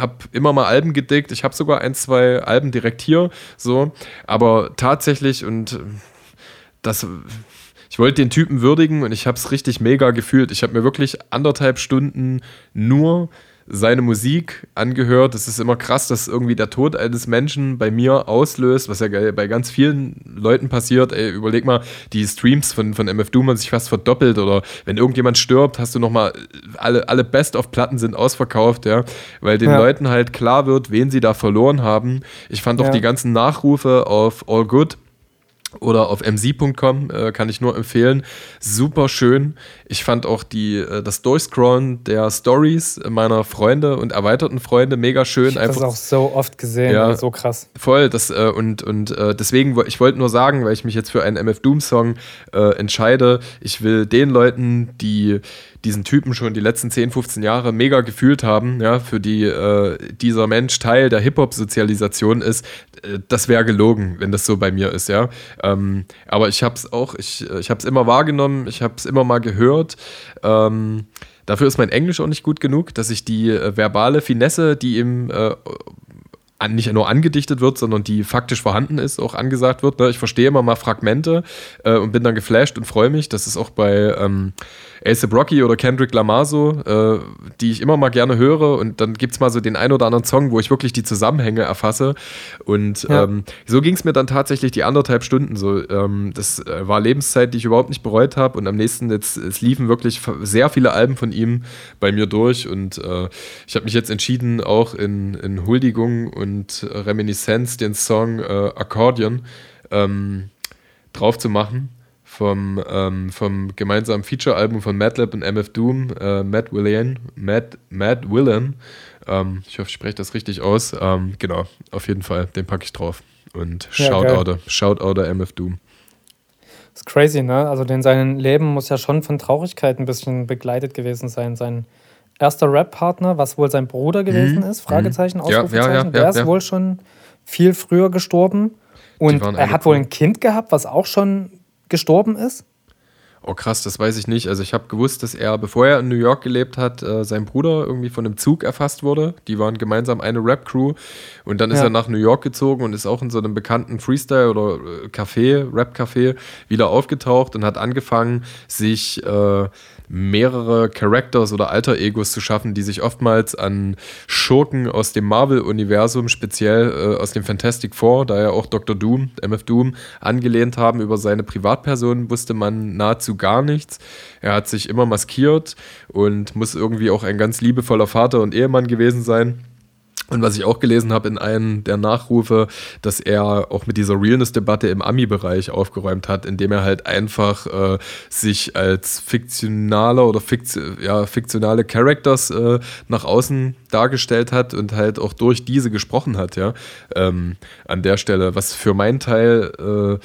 habe immer mal Alben gedickt. Ich habe sogar ein, zwei Alben direkt hier, so, aber tatsächlich und das ich wollte den Typen würdigen und ich habe es richtig mega gefühlt. Ich habe mir wirklich anderthalb Stunden nur seine Musik angehört. Es ist immer krass, dass irgendwie der Tod eines Menschen bei mir auslöst, was ja bei ganz vielen Leuten passiert. Ey, überleg mal, die Streams von, von MF Doom haben sich fast verdoppelt oder wenn irgendjemand stirbt, hast du nochmal, alle, alle Best-of-Platten sind ausverkauft, ja, weil den ja. Leuten halt klar wird, wen sie da verloren haben. Ich fand auch ja. die ganzen Nachrufe auf All Good oder auf mc.com äh, kann ich nur empfehlen. Super schön. Ich fand auch die, äh, das Durchscrollen der Stories meiner Freunde und erweiterten Freunde mega schön. Ich habe das auch so oft gesehen, ja, so krass. Voll, das, äh, und, und äh, deswegen, ich wollte nur sagen, weil ich mich jetzt für einen MF Doom Song äh, entscheide, ich will den Leuten, die diesen Typen schon die letzten 10, 15 Jahre mega gefühlt haben, ja, für die äh, dieser Mensch Teil der Hip-Hop-Sozialisation ist, äh, das wäre gelogen, wenn das so bei mir ist, ja. Ähm, aber ich habe es auch, ich, ich habe es immer wahrgenommen, ich habe es immer mal gehört. Ähm, dafür ist mein Englisch auch nicht gut genug, dass ich die äh, verbale Finesse, die im äh, nicht nur angedichtet wird, sondern die faktisch vorhanden ist, auch angesagt wird. Ne? Ich verstehe immer mal Fragmente äh, und bin dann geflasht und freue mich. Das ist auch bei ähm, ASAP Rocky oder Kendrick Lamar so, äh, die ich immer mal gerne höre. Und dann gibt es mal so den ein oder anderen Song, wo ich wirklich die Zusammenhänge erfasse. Und ja. ähm, so ging es mir dann tatsächlich die anderthalb Stunden so. Ähm, das äh, war Lebenszeit, die ich überhaupt nicht bereut habe. Und am nächsten, jetzt, es liefen wirklich sehr viele Alben von ihm bei mir durch. Und äh, ich habe mich jetzt entschieden, auch in, in Huldigung und Reminiszenz den Song äh, Accordion ähm, drauf zu machen vom, ähm, vom gemeinsamen Feature-Album von Madlib und MF Doom, äh, Matt Willian, Matt, Matt Willen. Ähm, ich hoffe, ich spreche das richtig aus. Ähm, genau, auf jeden Fall, den packe ich drauf. Und ja, Shoutout, Shoutout MF Doom. Das ist crazy, ne? Also, denn sein Leben muss ja schon von Traurigkeit ein bisschen begleitet gewesen sein. Sein erster Rap-Partner, was wohl sein Bruder gewesen mhm. ist, Fragezeichen, Ausrufezeichen, ja, ja, ja, der ist wohl schon viel früher gestorben. Und er hat wohl ein Kind gehabt, was auch schon gestorben ist? Oh krass, das weiß ich nicht. Also ich habe gewusst, dass er, bevor er in New York gelebt hat, äh, sein Bruder irgendwie von einem Zug erfasst wurde. Die waren gemeinsam eine Rap-Crew und dann ist ja. er nach New York gezogen und ist auch in so einem bekannten Freestyle- oder äh, Café, Rap-Café wieder aufgetaucht und hat angefangen, sich äh, mehrere Characters oder Alter-Egos zu schaffen, die sich oftmals an Schurken aus dem Marvel-Universum, speziell äh, aus dem Fantastic Four, da ja auch Dr. Doom, MF Doom, angelehnt haben. Über seine Privatperson wusste man nahezu gar nichts. Er hat sich immer maskiert und muss irgendwie auch ein ganz liebevoller Vater und Ehemann gewesen sein. Und was ich auch gelesen habe in einem der Nachrufe, dass er auch mit dieser Realness-Debatte im Ami-Bereich aufgeräumt hat, indem er halt einfach äh, sich als fiktionaler oder Fikt ja, fiktionale Characters äh, nach außen dargestellt hat und halt auch durch diese gesprochen hat, ja. Ähm, an der Stelle, was für meinen Teil äh,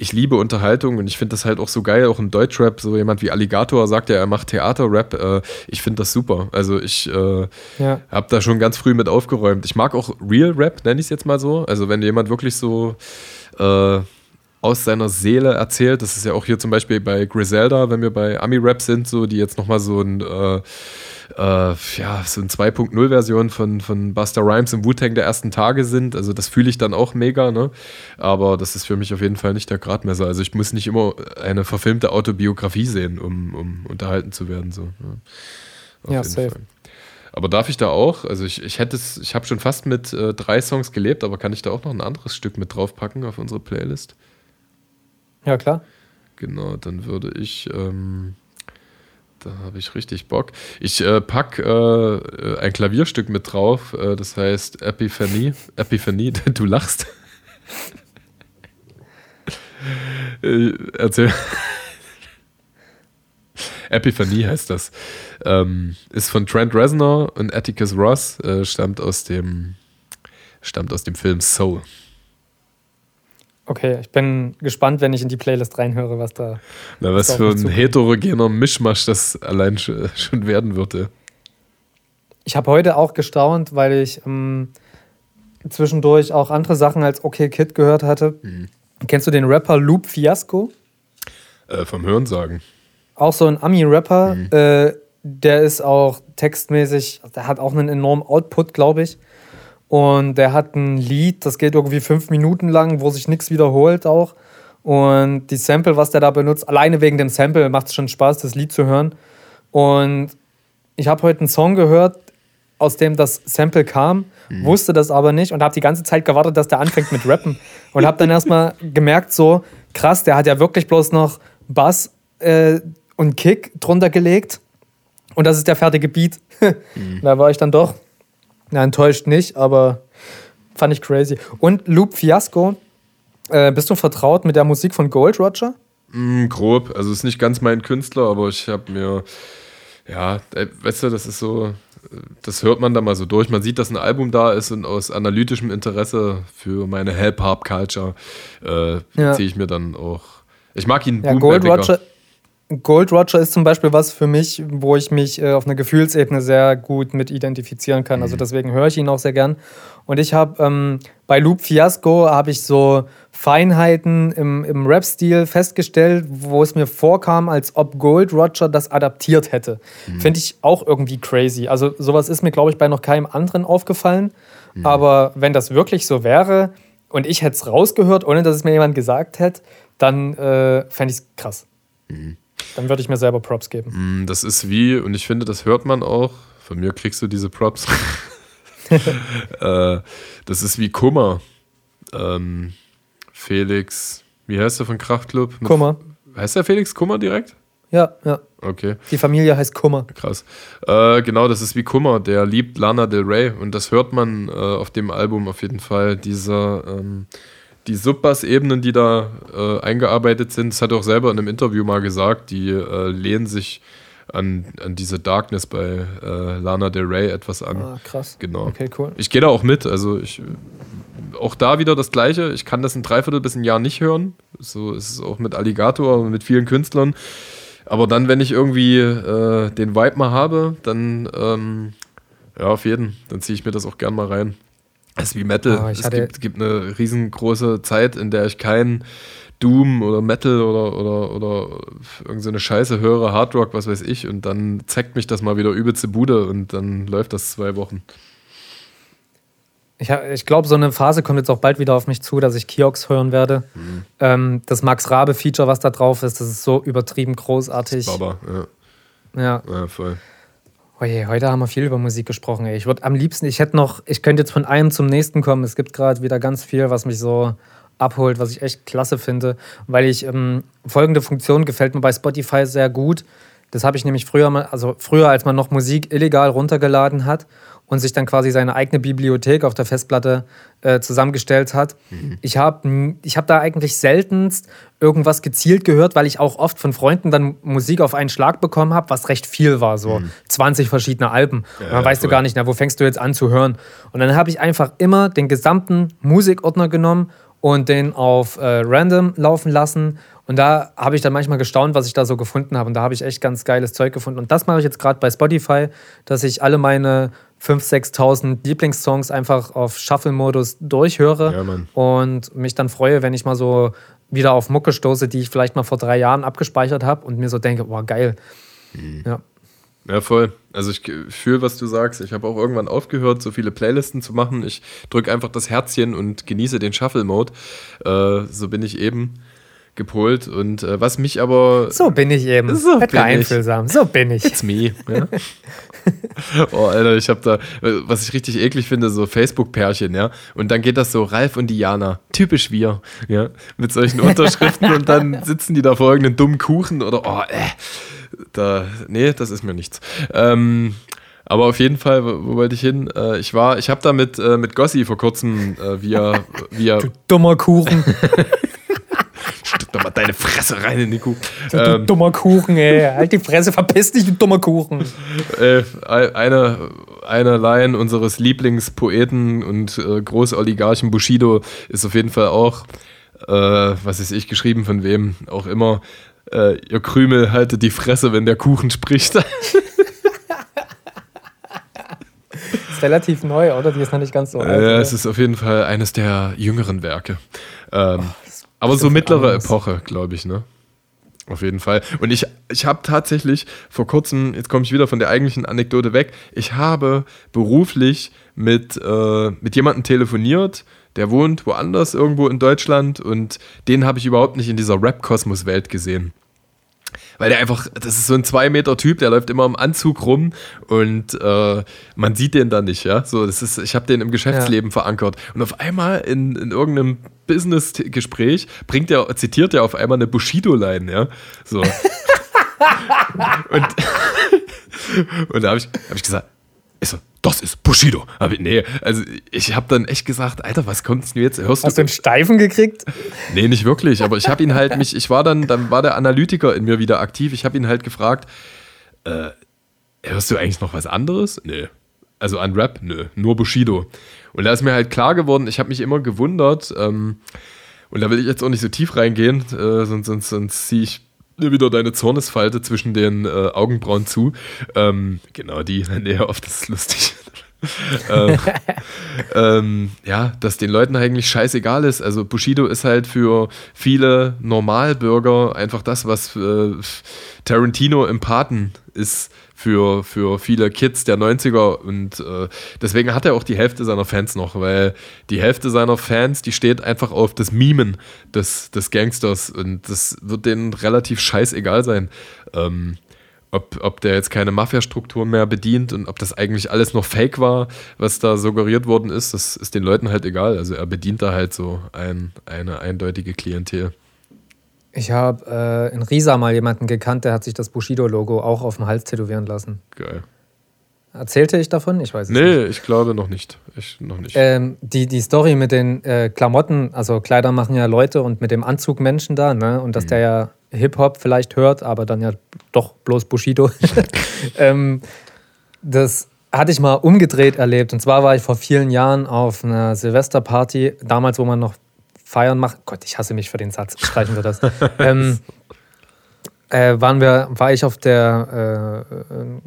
ich liebe Unterhaltung und ich finde das halt auch so geil, auch im Deutschrap, so jemand wie Alligator sagt ja, er macht Theaterrap. Äh, ich finde das super. Also ich äh, ja. habe da schon ganz früh mit aufgeräumt. Ich mag auch Real Rap, nenne ich es jetzt mal so. Also wenn jemand wirklich so äh, aus seiner Seele erzählt, das ist ja auch hier zum Beispiel bei Griselda, wenn wir bei Ami-Rap sind, so, die jetzt nochmal so ein äh, äh, ja, so eine 2.0-Version von, von Buster Rhymes im Wu-Tang der ersten Tage sind. Also das fühle ich dann auch mega, ne? Aber das ist für mich auf jeden Fall nicht der Gradmesser. Also ich muss nicht immer eine verfilmte Autobiografie sehen, um, um unterhalten zu werden. So. Ja, ja safe. Fall. Aber darf ich da auch? Also ich, ich hätte es, ich habe schon fast mit äh, drei Songs gelebt, aber kann ich da auch noch ein anderes Stück mit draufpacken auf unsere Playlist? Ja, klar. Genau, dann würde ich ähm, Da habe ich richtig Bock. Ich äh, pack äh, ein Klavierstück mit drauf, äh, das heißt Epiphanie. Epiphanie, du lachst. äh, erzähl. Epiphanie heißt das. Ähm, ist von Trent Reznor und Atticus Ross, äh, stammt aus dem stammt aus dem Film Soul. Okay, ich bin gespannt, wenn ich in die Playlist reinhöre, was da. Na, was für ein heterogener Mischmasch das allein schon werden würde. Ich habe heute auch gestaunt, weil ich ähm, zwischendurch auch andere Sachen als Okay Kid gehört hatte. Mhm. Kennst du den Rapper Loop Fiasco? Äh, vom Hörensagen. Auch so ein Ami-Rapper. Mhm. Äh, der ist auch textmäßig, der hat auch einen enormen Output, glaube ich. Und der hat ein Lied, das geht irgendwie fünf Minuten lang, wo sich nichts wiederholt auch. Und die Sample, was der da benutzt, alleine wegen dem Sample macht es schon Spaß, das Lied zu hören. Und ich habe heute einen Song gehört, aus dem das Sample kam, mhm. wusste das aber nicht und habe die ganze Zeit gewartet, dass der anfängt mit Rappen. und habe dann erstmal gemerkt, so krass, der hat ja wirklich bloß noch Bass äh, und Kick drunter gelegt. Und das ist der fertige Beat. mhm. Da war ich dann doch na, enttäuscht nicht, aber fand ich crazy. Und Loop Fiasco, äh, bist du vertraut mit der Musik von Gold Roger? Mm, grob, also ist nicht ganz mein Künstler, aber ich habe mir, ja, äh, weißt du, das ist so, das hört man da mal so durch. Man sieht, dass ein Album da ist und aus analytischem Interesse für meine Hip-Hop-Culture äh, ja. ziehe ich mir dann auch. Ich mag ihn. Ja, Gold Roger, Gold Roger ist zum Beispiel was für mich, wo ich mich äh, auf einer Gefühlsebene sehr gut mit identifizieren kann. Also mhm. deswegen höre ich ihn auch sehr gern. Und ich habe ähm, bei Loop Fiasco habe ich so Feinheiten im, im Rap-Stil festgestellt, wo es mir vorkam, als ob Gold Roger das adaptiert hätte. Mhm. Finde ich auch irgendwie crazy. Also sowas ist mir, glaube ich, bei noch keinem anderen aufgefallen. Mhm. Aber wenn das wirklich so wäre und ich hätte es rausgehört, ohne dass es mir jemand gesagt hätte, dann äh, fände ich es krass. Mhm. Dann würde ich mir selber Props geben. Mm, das ist wie, und ich finde, das hört man auch. Von mir kriegst du diese Props. äh, das ist wie Kummer. Ähm, Felix, wie heißt der von Kraftclub? Mit, Kummer. Heißt der Felix Kummer direkt? Ja, ja. Okay. Die Familie heißt Kummer. Krass. Äh, genau, das ist wie Kummer. Der liebt Lana Del Rey und das hört man äh, auf dem Album auf jeden Fall. Dieser. Ähm, die Subbass-Ebenen, die da äh, eingearbeitet sind, das hat er auch selber in einem Interview mal gesagt, die äh, lehnen sich an, an diese Darkness bei äh, Lana Del Rey etwas an. Ah, krass. Genau. Okay, cool. Ich gehe da auch mit. Also ich auch da wieder das Gleiche. Ich kann das ein Dreiviertel bis ein Jahr nicht hören. So ist es auch mit Alligator und mit vielen Künstlern. Aber dann, wenn ich irgendwie äh, den Vibe mal habe, dann ähm, ja, auf jeden. Dann ziehe ich mir das auch gern mal rein. Es ist wie Metal. Oh, es gibt, gibt, eine riesengroße Zeit, in der ich kein Doom oder Metal oder, oder, oder irgendeine so Scheiße höre, Hardrock, was weiß ich, und dann zeigt mich das mal wieder übelste Bude und dann läuft das zwei Wochen. Ich, ich glaube, so eine Phase kommt jetzt auch bald wieder auf mich zu, dass ich Kiox hören werde. Mhm. Ähm, das Max Rabe-Feature, was da drauf ist, das ist so übertrieben großartig. Baba, ja. Ja. ja voll. Oje, heute haben wir viel über Musik gesprochen. Ey. Ich würde am liebsten, ich hätte noch, ich könnte jetzt von einem zum nächsten kommen. Es gibt gerade wieder ganz viel, was mich so abholt, was ich echt klasse finde, weil ich ähm, folgende Funktion gefällt mir bei Spotify sehr gut. Das habe ich nämlich früher mal, also früher, als man noch Musik illegal runtergeladen hat und sich dann quasi seine eigene Bibliothek auf der Festplatte äh, zusammengestellt hat. Mhm. Ich habe ich hab da eigentlich seltenst irgendwas gezielt gehört, weil ich auch oft von Freunden dann Musik auf einen Schlag bekommen habe, was recht viel war, so mhm. 20 verschiedene Alben. Ja, und dann weißt voll. du gar nicht, na, wo fängst du jetzt an zu hören? Und dann habe ich einfach immer den gesamten Musikordner genommen und den auf äh, Random laufen lassen. Und da habe ich dann manchmal gestaunt, was ich da so gefunden habe. Und da habe ich echt ganz geiles Zeug gefunden. Und das mache ich jetzt gerade bei Spotify, dass ich alle meine 5.000, 6.000 Lieblingssongs einfach auf Shuffle-Modus durchhöre ja, und mich dann freue, wenn ich mal so wieder auf Mucke stoße, die ich vielleicht mal vor drei Jahren abgespeichert habe und mir so denke, boah, geil. Mhm. Ja. Ja, voll. Also ich fühle, was du sagst. Ich habe auch irgendwann aufgehört, so viele Playlisten zu machen. Ich drücke einfach das Herzchen und genieße den Shuffle-Mode. Äh, so bin ich eben gepolt. Und äh, was mich aber. So bin ich eben. So bin einfühlsam. So bin ich. It's me. Ja? oh, Alter, ich habe da, was ich richtig eklig finde, so Facebook-Pärchen, ja. Und dann geht das so, Ralf und Diana, typisch wir, ja, mit solchen Unterschriften und dann sitzen die da vor irgendeinem dummen Kuchen oder, oh, äh. da, nee, das ist mir nichts. Ähm, aber auf jeden Fall, wo, wo wollte ich hin? Äh, ich war, ich habe da mit, äh, mit Gossi vor kurzem äh, via, via. Du dummer Kuchen. Deine Fresse rein in die Kuchen. Du, du ähm, dummer Kuchen, ey. Halt die Fresse, verpiss dich, du dummer Kuchen. Äh, eine, eine Line unseres Lieblingspoeten und äh, Großoligarchen Bushido ist auf jeden Fall auch, äh, was ist ich, geschrieben von wem auch immer. Äh, ihr Krümel haltet die Fresse, wenn der Kuchen spricht. ist relativ neu, oder? Die ist noch nicht ganz so alt. Ja, es ist auf jeden Fall eines der jüngeren Werke. Ähm, oh, aber so mittlere anders. Epoche, glaube ich, ne? Auf jeden Fall. Und ich, ich habe tatsächlich vor kurzem, jetzt komme ich wieder von der eigentlichen Anekdote weg, ich habe beruflich mit, äh, mit jemandem telefoniert, der wohnt woanders irgendwo in Deutschland und den habe ich überhaupt nicht in dieser Rap-Kosmos-Welt gesehen weil der einfach, das ist so ein zwei Meter Typ, der läuft immer im Anzug rum und äh, man sieht den da nicht, ja. So, das ist, ich habe den im Geschäftsleben ja. verankert. Und auf einmal in, in irgendeinem Business-Gespräch bringt er, zitiert er auf einmal eine Bushido-Line, ja. So. und, und da habe ich, hab ich gesagt, ich so, das ist Bushido. Aber nee, also ich habe dann echt gesagt, Alter, was kommt denn jetzt? Hörst Hast du einen Steifen gekriegt? Nee, nicht wirklich, aber ich habe ihn halt mich, ich war dann, dann war der Analytiker in mir wieder aktiv. Ich habe ihn halt gefragt, äh, hörst du eigentlich noch was anderes? Nee. Also an Rap? Nö, nur Bushido. Und da ist mir halt klar geworden, ich habe mich immer gewundert, ähm, und da will ich jetzt auch nicht so tief reingehen, äh, sonst, sonst, sonst ziehe ich wieder deine Zornesfalte zwischen den äh, Augenbrauen zu. Ähm, genau, die, nee, oft ist lustig. Ähm, ähm, ja, dass den Leuten eigentlich scheißegal ist. Also Bushido ist halt für viele Normalbürger einfach das, was äh, Tarantino im Paten ist für, für viele Kids der 90er und äh, deswegen hat er auch die Hälfte seiner Fans noch, weil die Hälfte seiner Fans, die steht einfach auf das Mimen des, des Gangsters und das wird denen relativ scheißegal sein. Ähm, ob, ob der jetzt keine Mafia-Strukturen mehr bedient und ob das eigentlich alles noch Fake war, was da suggeriert worden ist, das ist den Leuten halt egal. Also er bedient da halt so ein, eine eindeutige Klientel. Ich habe äh, in Riesa mal jemanden gekannt, der hat sich das Bushido-Logo auch auf dem Hals tätowieren lassen. Geil. Erzählte ich davon? Ich weiß es nee, nicht. Nee, ich glaube noch nicht. Ich, noch nicht. Ähm, die, die Story mit den äh, Klamotten, also Kleider machen ja Leute und mit dem Anzug Menschen da, ne? Und dass mhm. der ja Hip-Hop vielleicht hört, aber dann ja doch bloß Bushido. ähm, das hatte ich mal umgedreht erlebt. Und zwar war ich vor vielen Jahren auf einer Silvesterparty, damals, wo man noch feiern macht. Gott, ich hasse mich für den Satz. Streichen wir das. ähm, äh, waren wir, war ich auf der äh, äh,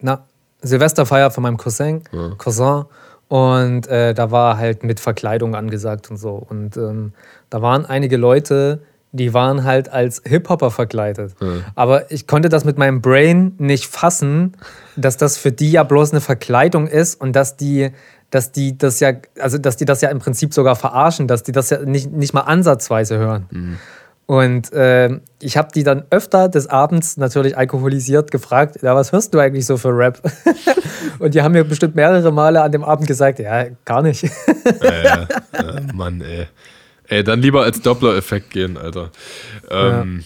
na, Silvesterfeier von meinem Cousin, ja. Cousin und äh, da war halt mit Verkleidung angesagt und so. Und ähm, da waren einige Leute, die waren halt als Hip-Hopper verkleidet. Ja. Aber ich konnte das mit meinem Brain nicht fassen, dass das für die ja bloß eine Verkleidung ist und dass die dass die das ja, also dass die das ja im Prinzip sogar verarschen, dass die das ja nicht, nicht mal ansatzweise hören. Mhm. Und äh, ich habe die dann öfter des Abends natürlich alkoholisiert gefragt, ja, was hörst du eigentlich so für Rap? und die haben mir bestimmt mehrere Male an dem Abend gesagt, ja, gar nicht. äh, ja, Mann, ey. Ey, dann lieber als Doppler-Effekt gehen, Alter. Ähm,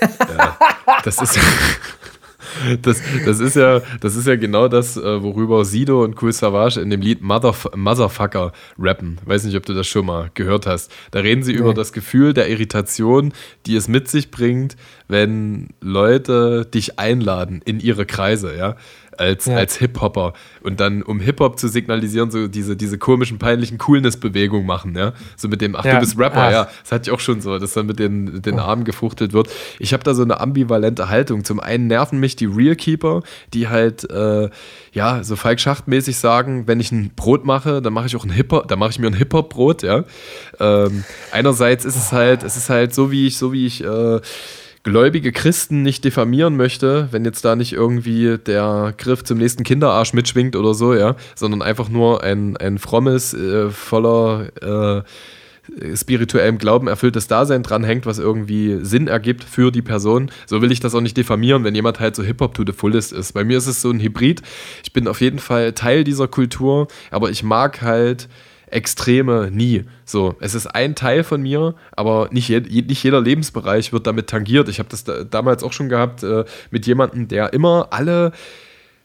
ja. ja. Das ist das, das, ist ja, das ist ja genau das, äh, worüber Sido und Cool Savage in dem Lied Motherf Motherfucker rappen. Weiß nicht, ob du das schon mal gehört hast. Da reden sie nee. über das Gefühl der Irritation, die es mit sich bringt, wenn Leute dich einladen in ihre Kreise, ja als, ja. als Hip-Hopper und dann, um Hip-Hop zu signalisieren, so diese, diese komischen, peinlichen Coolness-Bewegungen machen, ja. So mit dem, ach, ja. du bist Rapper, ach. ja. Das hatte ich auch schon so, dass dann mit den, den. Armen gefuchtelt wird. Ich habe da so eine ambivalente Haltung. Zum einen nerven mich die Real Keeper, die halt, äh, ja, so Falk Schacht-mäßig sagen, wenn ich ein Brot mache, dann mache ich auch ein Hip-Hop, dann mache ich mir ein Hip-Hop-Brot, ja. Ähm, einerseits ist es halt, es ist halt so, wie ich, so wie ich, äh, gläubige Christen nicht diffamieren möchte, wenn jetzt da nicht irgendwie der Griff zum nächsten Kinderarsch mitschwingt oder so, ja, sondern einfach nur ein, ein frommes, äh, voller äh, spirituellem Glauben erfülltes Dasein dranhängt, was irgendwie Sinn ergibt für die Person. So will ich das auch nicht diffamieren, wenn jemand halt so Hip-Hop to the fullest ist. Bei mir ist es so ein Hybrid. Ich bin auf jeden Fall Teil dieser Kultur, aber ich mag halt Extreme nie. So, es ist ein Teil von mir, aber nicht, je, nicht jeder Lebensbereich wird damit tangiert. Ich habe das da, damals auch schon gehabt äh, mit jemandem, der immer alle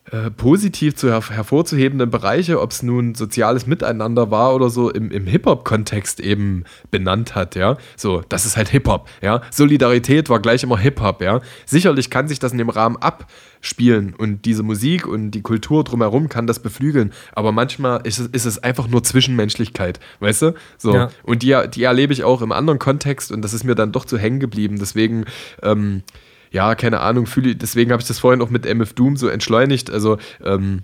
äh, positiv zu her hervorzuhebenden Bereiche, ob es nun soziales Miteinander war oder so, im, im Hip-Hop-Kontext eben benannt hat, ja. So, das ist halt Hip-Hop, ja. Solidarität war gleich immer Hip-Hop, ja. Sicherlich kann sich das in dem Rahmen abspielen und diese Musik und die Kultur drumherum kann das beflügeln, aber manchmal ist es, ist es einfach nur Zwischenmenschlichkeit, weißt du? So, ja. und die, die erlebe ich auch im anderen Kontext und das ist mir dann doch zu hängen geblieben, deswegen, ähm, ja, keine Ahnung, fühle, deswegen habe ich das vorhin auch mit MF Doom so entschleunigt. Also, ähm,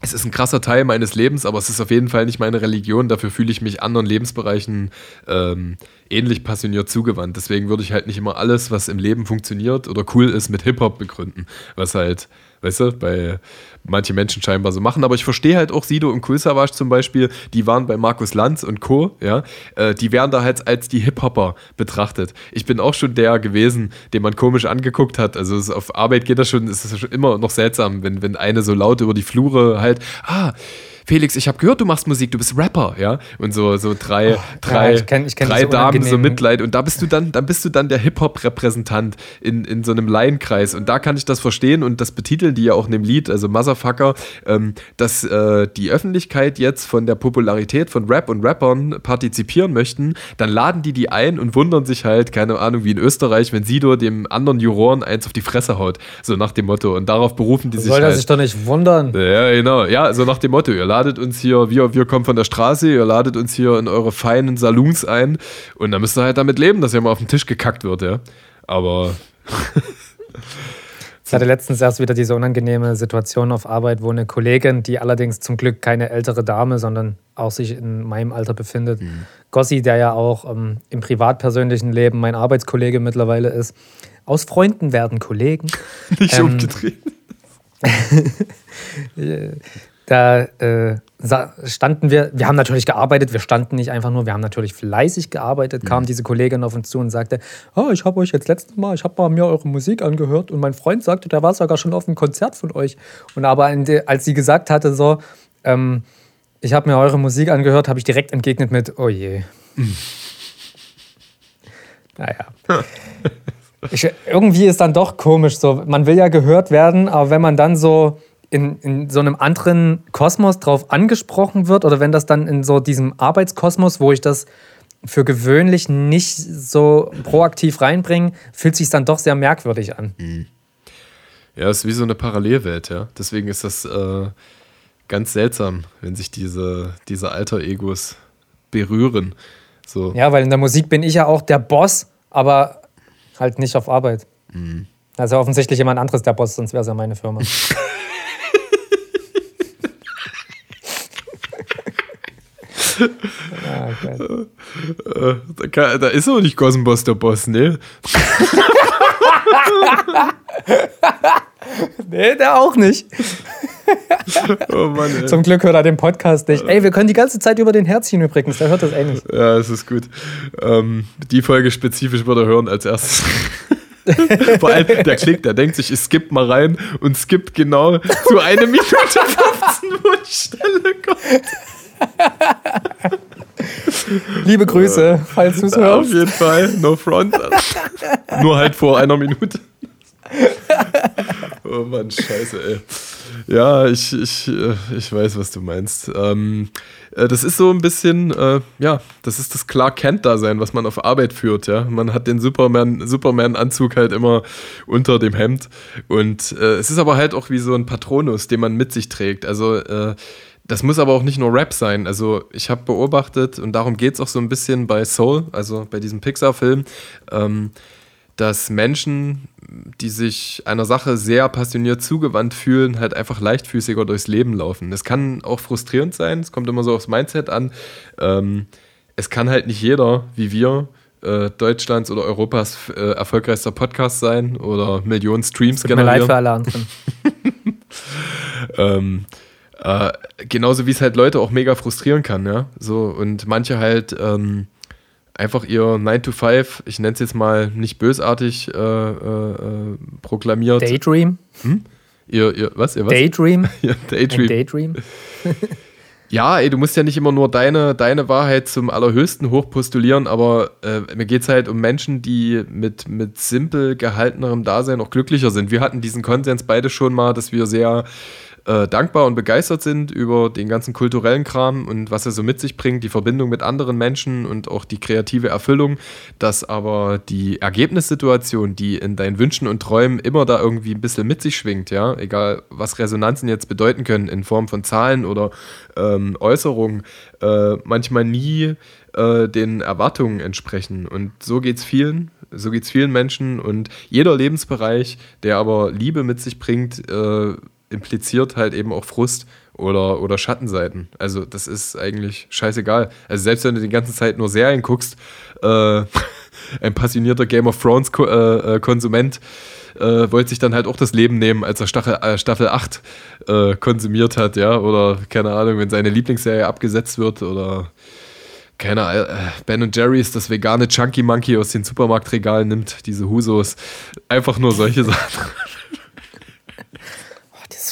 es ist ein krasser Teil meines Lebens, aber es ist auf jeden Fall nicht meine Religion. Dafür fühle ich mich anderen Lebensbereichen ähm, ähnlich passioniert zugewandt. Deswegen würde ich halt nicht immer alles, was im Leben funktioniert oder cool ist, mit Hip-Hop begründen. Was halt weißt du, bei manche Menschen scheinbar so machen. Aber ich verstehe halt auch Sido und Cool Savage zum Beispiel, die waren bei Markus Lanz und Co., ja, äh, die werden da halt als die Hip-Hopper betrachtet. Ich bin auch schon der gewesen, den man komisch angeguckt hat. Also auf Arbeit geht das schon, ist es schon immer noch seltsam, wenn, wenn eine so laut über die Flure halt, ah, Felix, ich habe gehört, du machst Musik, du bist Rapper, ja? Und so, so drei, oh, drei, ja, ich kenn, ich kenn drei Damen so Mitleid. Und da bist du dann, dann bist du dann der Hip-Hop-Repräsentant in, in so einem Laienkreis. Und da kann ich das verstehen und das betiteln die ja auch in dem Lied, also Motherfucker, ähm, dass äh, die Öffentlichkeit jetzt von der Popularität von Rap und Rappern partizipieren möchten, dann laden die die ein und wundern sich halt, keine Ahnung, wie in Österreich, wenn Sido dem anderen Juroren eins auf die Fresse haut. So nach dem Motto. Und darauf berufen die Soll sich. Soll er halt. sich doch nicht wundern. Ja, genau. Ja, so nach dem Motto, ihr ladet ladet uns hier, wir, wir kommen von der Straße, ihr ladet uns hier in eure feinen Saloons ein und dann müsst ihr halt damit leben, dass ja mal auf den Tisch gekackt wird, ja. Aber. Ich hatte letztens erst wieder diese unangenehme Situation auf Arbeit, wo eine Kollegin, die allerdings zum Glück keine ältere Dame, sondern auch sich in meinem Alter befindet, mhm. Gossi, der ja auch ähm, im privat-persönlichen Leben mein Arbeitskollege mittlerweile ist, aus Freunden werden Kollegen. Nicht ähm, umgedreht. Da äh, standen wir, wir haben natürlich gearbeitet, wir standen nicht einfach nur, wir haben natürlich fleißig gearbeitet, kam mhm. diese Kollegin auf uns zu und sagte, oh, ich habe euch jetzt letztes Mal, ich habe mal mir eure Musik angehört und mein Freund sagte, der war sogar schon auf einem Konzert von euch. Und aber als sie gesagt hatte, so, ähm, ich habe mir eure Musik angehört, habe ich direkt entgegnet mit, oh je. Mhm. Naja. Ich, irgendwie ist dann doch komisch so. Man will ja gehört werden, aber wenn man dann so in, in so einem anderen Kosmos drauf angesprochen wird oder wenn das dann in so diesem Arbeitskosmos, wo ich das für gewöhnlich nicht so proaktiv reinbringe, fühlt sich dann doch sehr merkwürdig an. Mhm. Ja, es ist wie so eine Parallelwelt, ja. Deswegen ist das äh, ganz seltsam, wenn sich diese, diese Alter-Egos berühren. So. Ja, weil in der Musik bin ich ja auch der Boss, aber halt nicht auf Arbeit. Mhm. Also offensichtlich jemand anderes der Boss, sonst wäre es ja meine Firma. ah, da, kann, da, ist auch nicht Gossenboss der Boss, ne? nee, der auch nicht. oh Mann, Zum Glück hört er den Podcast nicht. Ey, wir können die ganze Zeit über den Herzchen übrigens, der hört das eh nicht. Ja, das ist gut. Ähm, die Folge spezifisch würde er hören als erstes. Vor allem, der klickt, der denkt sich, ich skipp mal rein und skippt genau zu einer Minute 15, wo die Stelle kommt. Liebe Grüße, falls du es hörst. Auf jeden Fall, no front. Nur halt vor einer Minute. oh Mann, scheiße, ey. Ja, ich, ich, äh, ich weiß, was du meinst. Ähm, äh, das ist so ein bisschen, äh, ja, das ist das Clark Kent-Dasein, was man auf Arbeit führt, ja. Man hat den Superman, Superman-Anzug halt immer unter dem Hemd. Und äh, es ist aber halt auch wie so ein Patronus, den man mit sich trägt. Also, äh, das muss aber auch nicht nur Rap sein. Also ich habe beobachtet, und darum geht es auch so ein bisschen bei Soul, also bei diesem Pixar-Film, ähm, dass Menschen, die sich einer Sache sehr passioniert zugewandt fühlen, halt einfach leichtfüßiger durchs Leben laufen. Das kann auch frustrierend sein, es kommt immer so aufs Mindset an. Ähm, es kann halt nicht jeder, wie wir, äh, Deutschlands oder Europas äh, erfolgreichster Podcast sein oder Millionen Streams Tut generieren. Mir leid für alle anderen. ähm, äh, genauso wie es halt Leute auch mega frustrieren kann, ja. So, und manche halt ähm, einfach ihr 9 to 5, ich nenne es jetzt mal nicht bösartig, äh, äh, äh, proklamiert. Daydream? Hm? Ihr, ihr, was? Ihr was? Daydream? ja, Daydream. Daydream. Ja, ey, du musst ja nicht immer nur deine, deine Wahrheit zum Allerhöchsten hochpostulieren, aber äh, mir geht es halt um Menschen, die mit, mit simpel gehaltenerem Dasein auch glücklicher sind. Wir hatten diesen Konsens beide schon mal, dass wir sehr äh, dankbar und begeistert sind über den ganzen kulturellen Kram und was er so mit sich bringt, die Verbindung mit anderen Menschen und auch die kreative Erfüllung, dass aber die Ergebnissituation, die in deinen Wünschen und Träumen immer da irgendwie ein bisschen mit sich schwingt, ja, egal was Resonanzen jetzt bedeuten können in Form von Zahlen oder ähm, Äußerungen, äh, manchmal nie äh, den Erwartungen entsprechen. Und so geht es vielen, so geht es vielen Menschen und jeder Lebensbereich, der aber Liebe mit sich bringt, äh, impliziert halt eben auch Frust oder, oder Schattenseiten. Also das ist eigentlich scheißegal. Also selbst wenn du die ganze Zeit nur Serien guckst, äh, ein passionierter Game of Thrones Ko äh, äh Konsument äh, wollte sich dann halt auch das Leben nehmen, als er Staffel, äh, Staffel 8 äh, konsumiert hat, ja, oder keine Ahnung, wenn seine Lieblingsserie abgesetzt wird oder keine Ahnung, Ben und Jerry's das vegane Chunky Monkey aus den Supermarktregalen nimmt, diese Husos. Einfach nur solche Sachen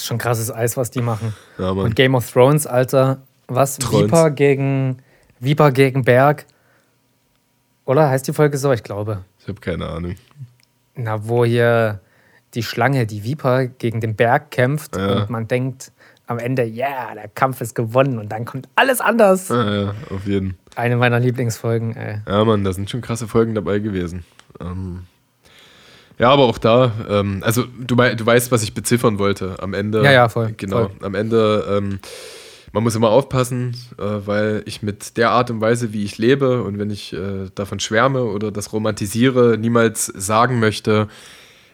schon krasses Eis, was die machen. Ja, Und Game of Thrones, Alter, was? Viper gegen Viper gegen Berg. Oder heißt die Folge so? Ich glaube. Ich habe keine Ahnung. Na, wo hier die Schlange, die Viper, gegen den Berg kämpft ja. und man denkt am Ende, ja, yeah, der Kampf ist gewonnen und dann kommt alles anders. Ja, ja, auf jeden. Eine meiner Lieblingsfolgen, ey. Ja, Mann, da sind schon krasse Folgen dabei gewesen. Ähm, ja, aber auch da, ähm, also du, du weißt, was ich beziffern wollte. Am Ende. Ja, ja, voll. Genau. Voll. Am Ende, ähm, man muss immer aufpassen, äh, weil ich mit der Art und Weise, wie ich lebe und wenn ich äh, davon schwärme oder das romantisiere, niemals sagen möchte,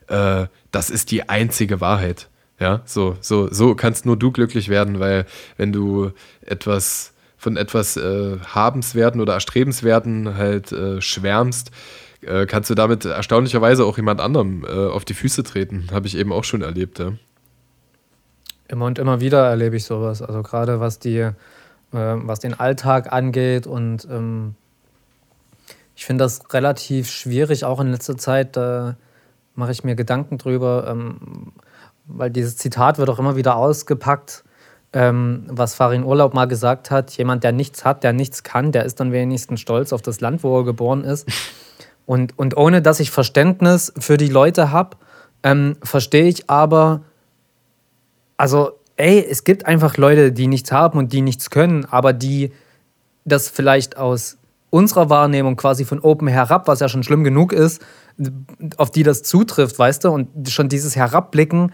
äh, das ist die einzige Wahrheit. Ja, so, so, so kannst nur du glücklich werden, weil wenn du etwas von etwas äh, Habenswerten oder Erstrebenswerten halt äh, schwärmst, äh, kannst du damit erstaunlicherweise auch jemand anderem äh, auf die Füße treten. Habe ich eben auch schon erlebt. Ja. Immer und immer wieder erlebe ich sowas. Also gerade was die, äh, was den Alltag angeht und ähm, ich finde das relativ schwierig, auch in letzter Zeit. Da mache ich mir Gedanken drüber, ähm, weil dieses Zitat wird auch immer wieder ausgepackt. Ähm, was Farin Urlaub mal gesagt hat, jemand, der nichts hat, der nichts kann, der ist dann wenigstens stolz auf das Land, wo er geboren ist. Und, und ohne dass ich Verständnis für die Leute habe, ähm, verstehe ich aber, also, ey, es gibt einfach Leute, die nichts haben und die nichts können, aber die das vielleicht aus unserer Wahrnehmung quasi von oben herab, was ja schon schlimm genug ist, auf die das zutrifft, weißt du? Und schon dieses Herabblicken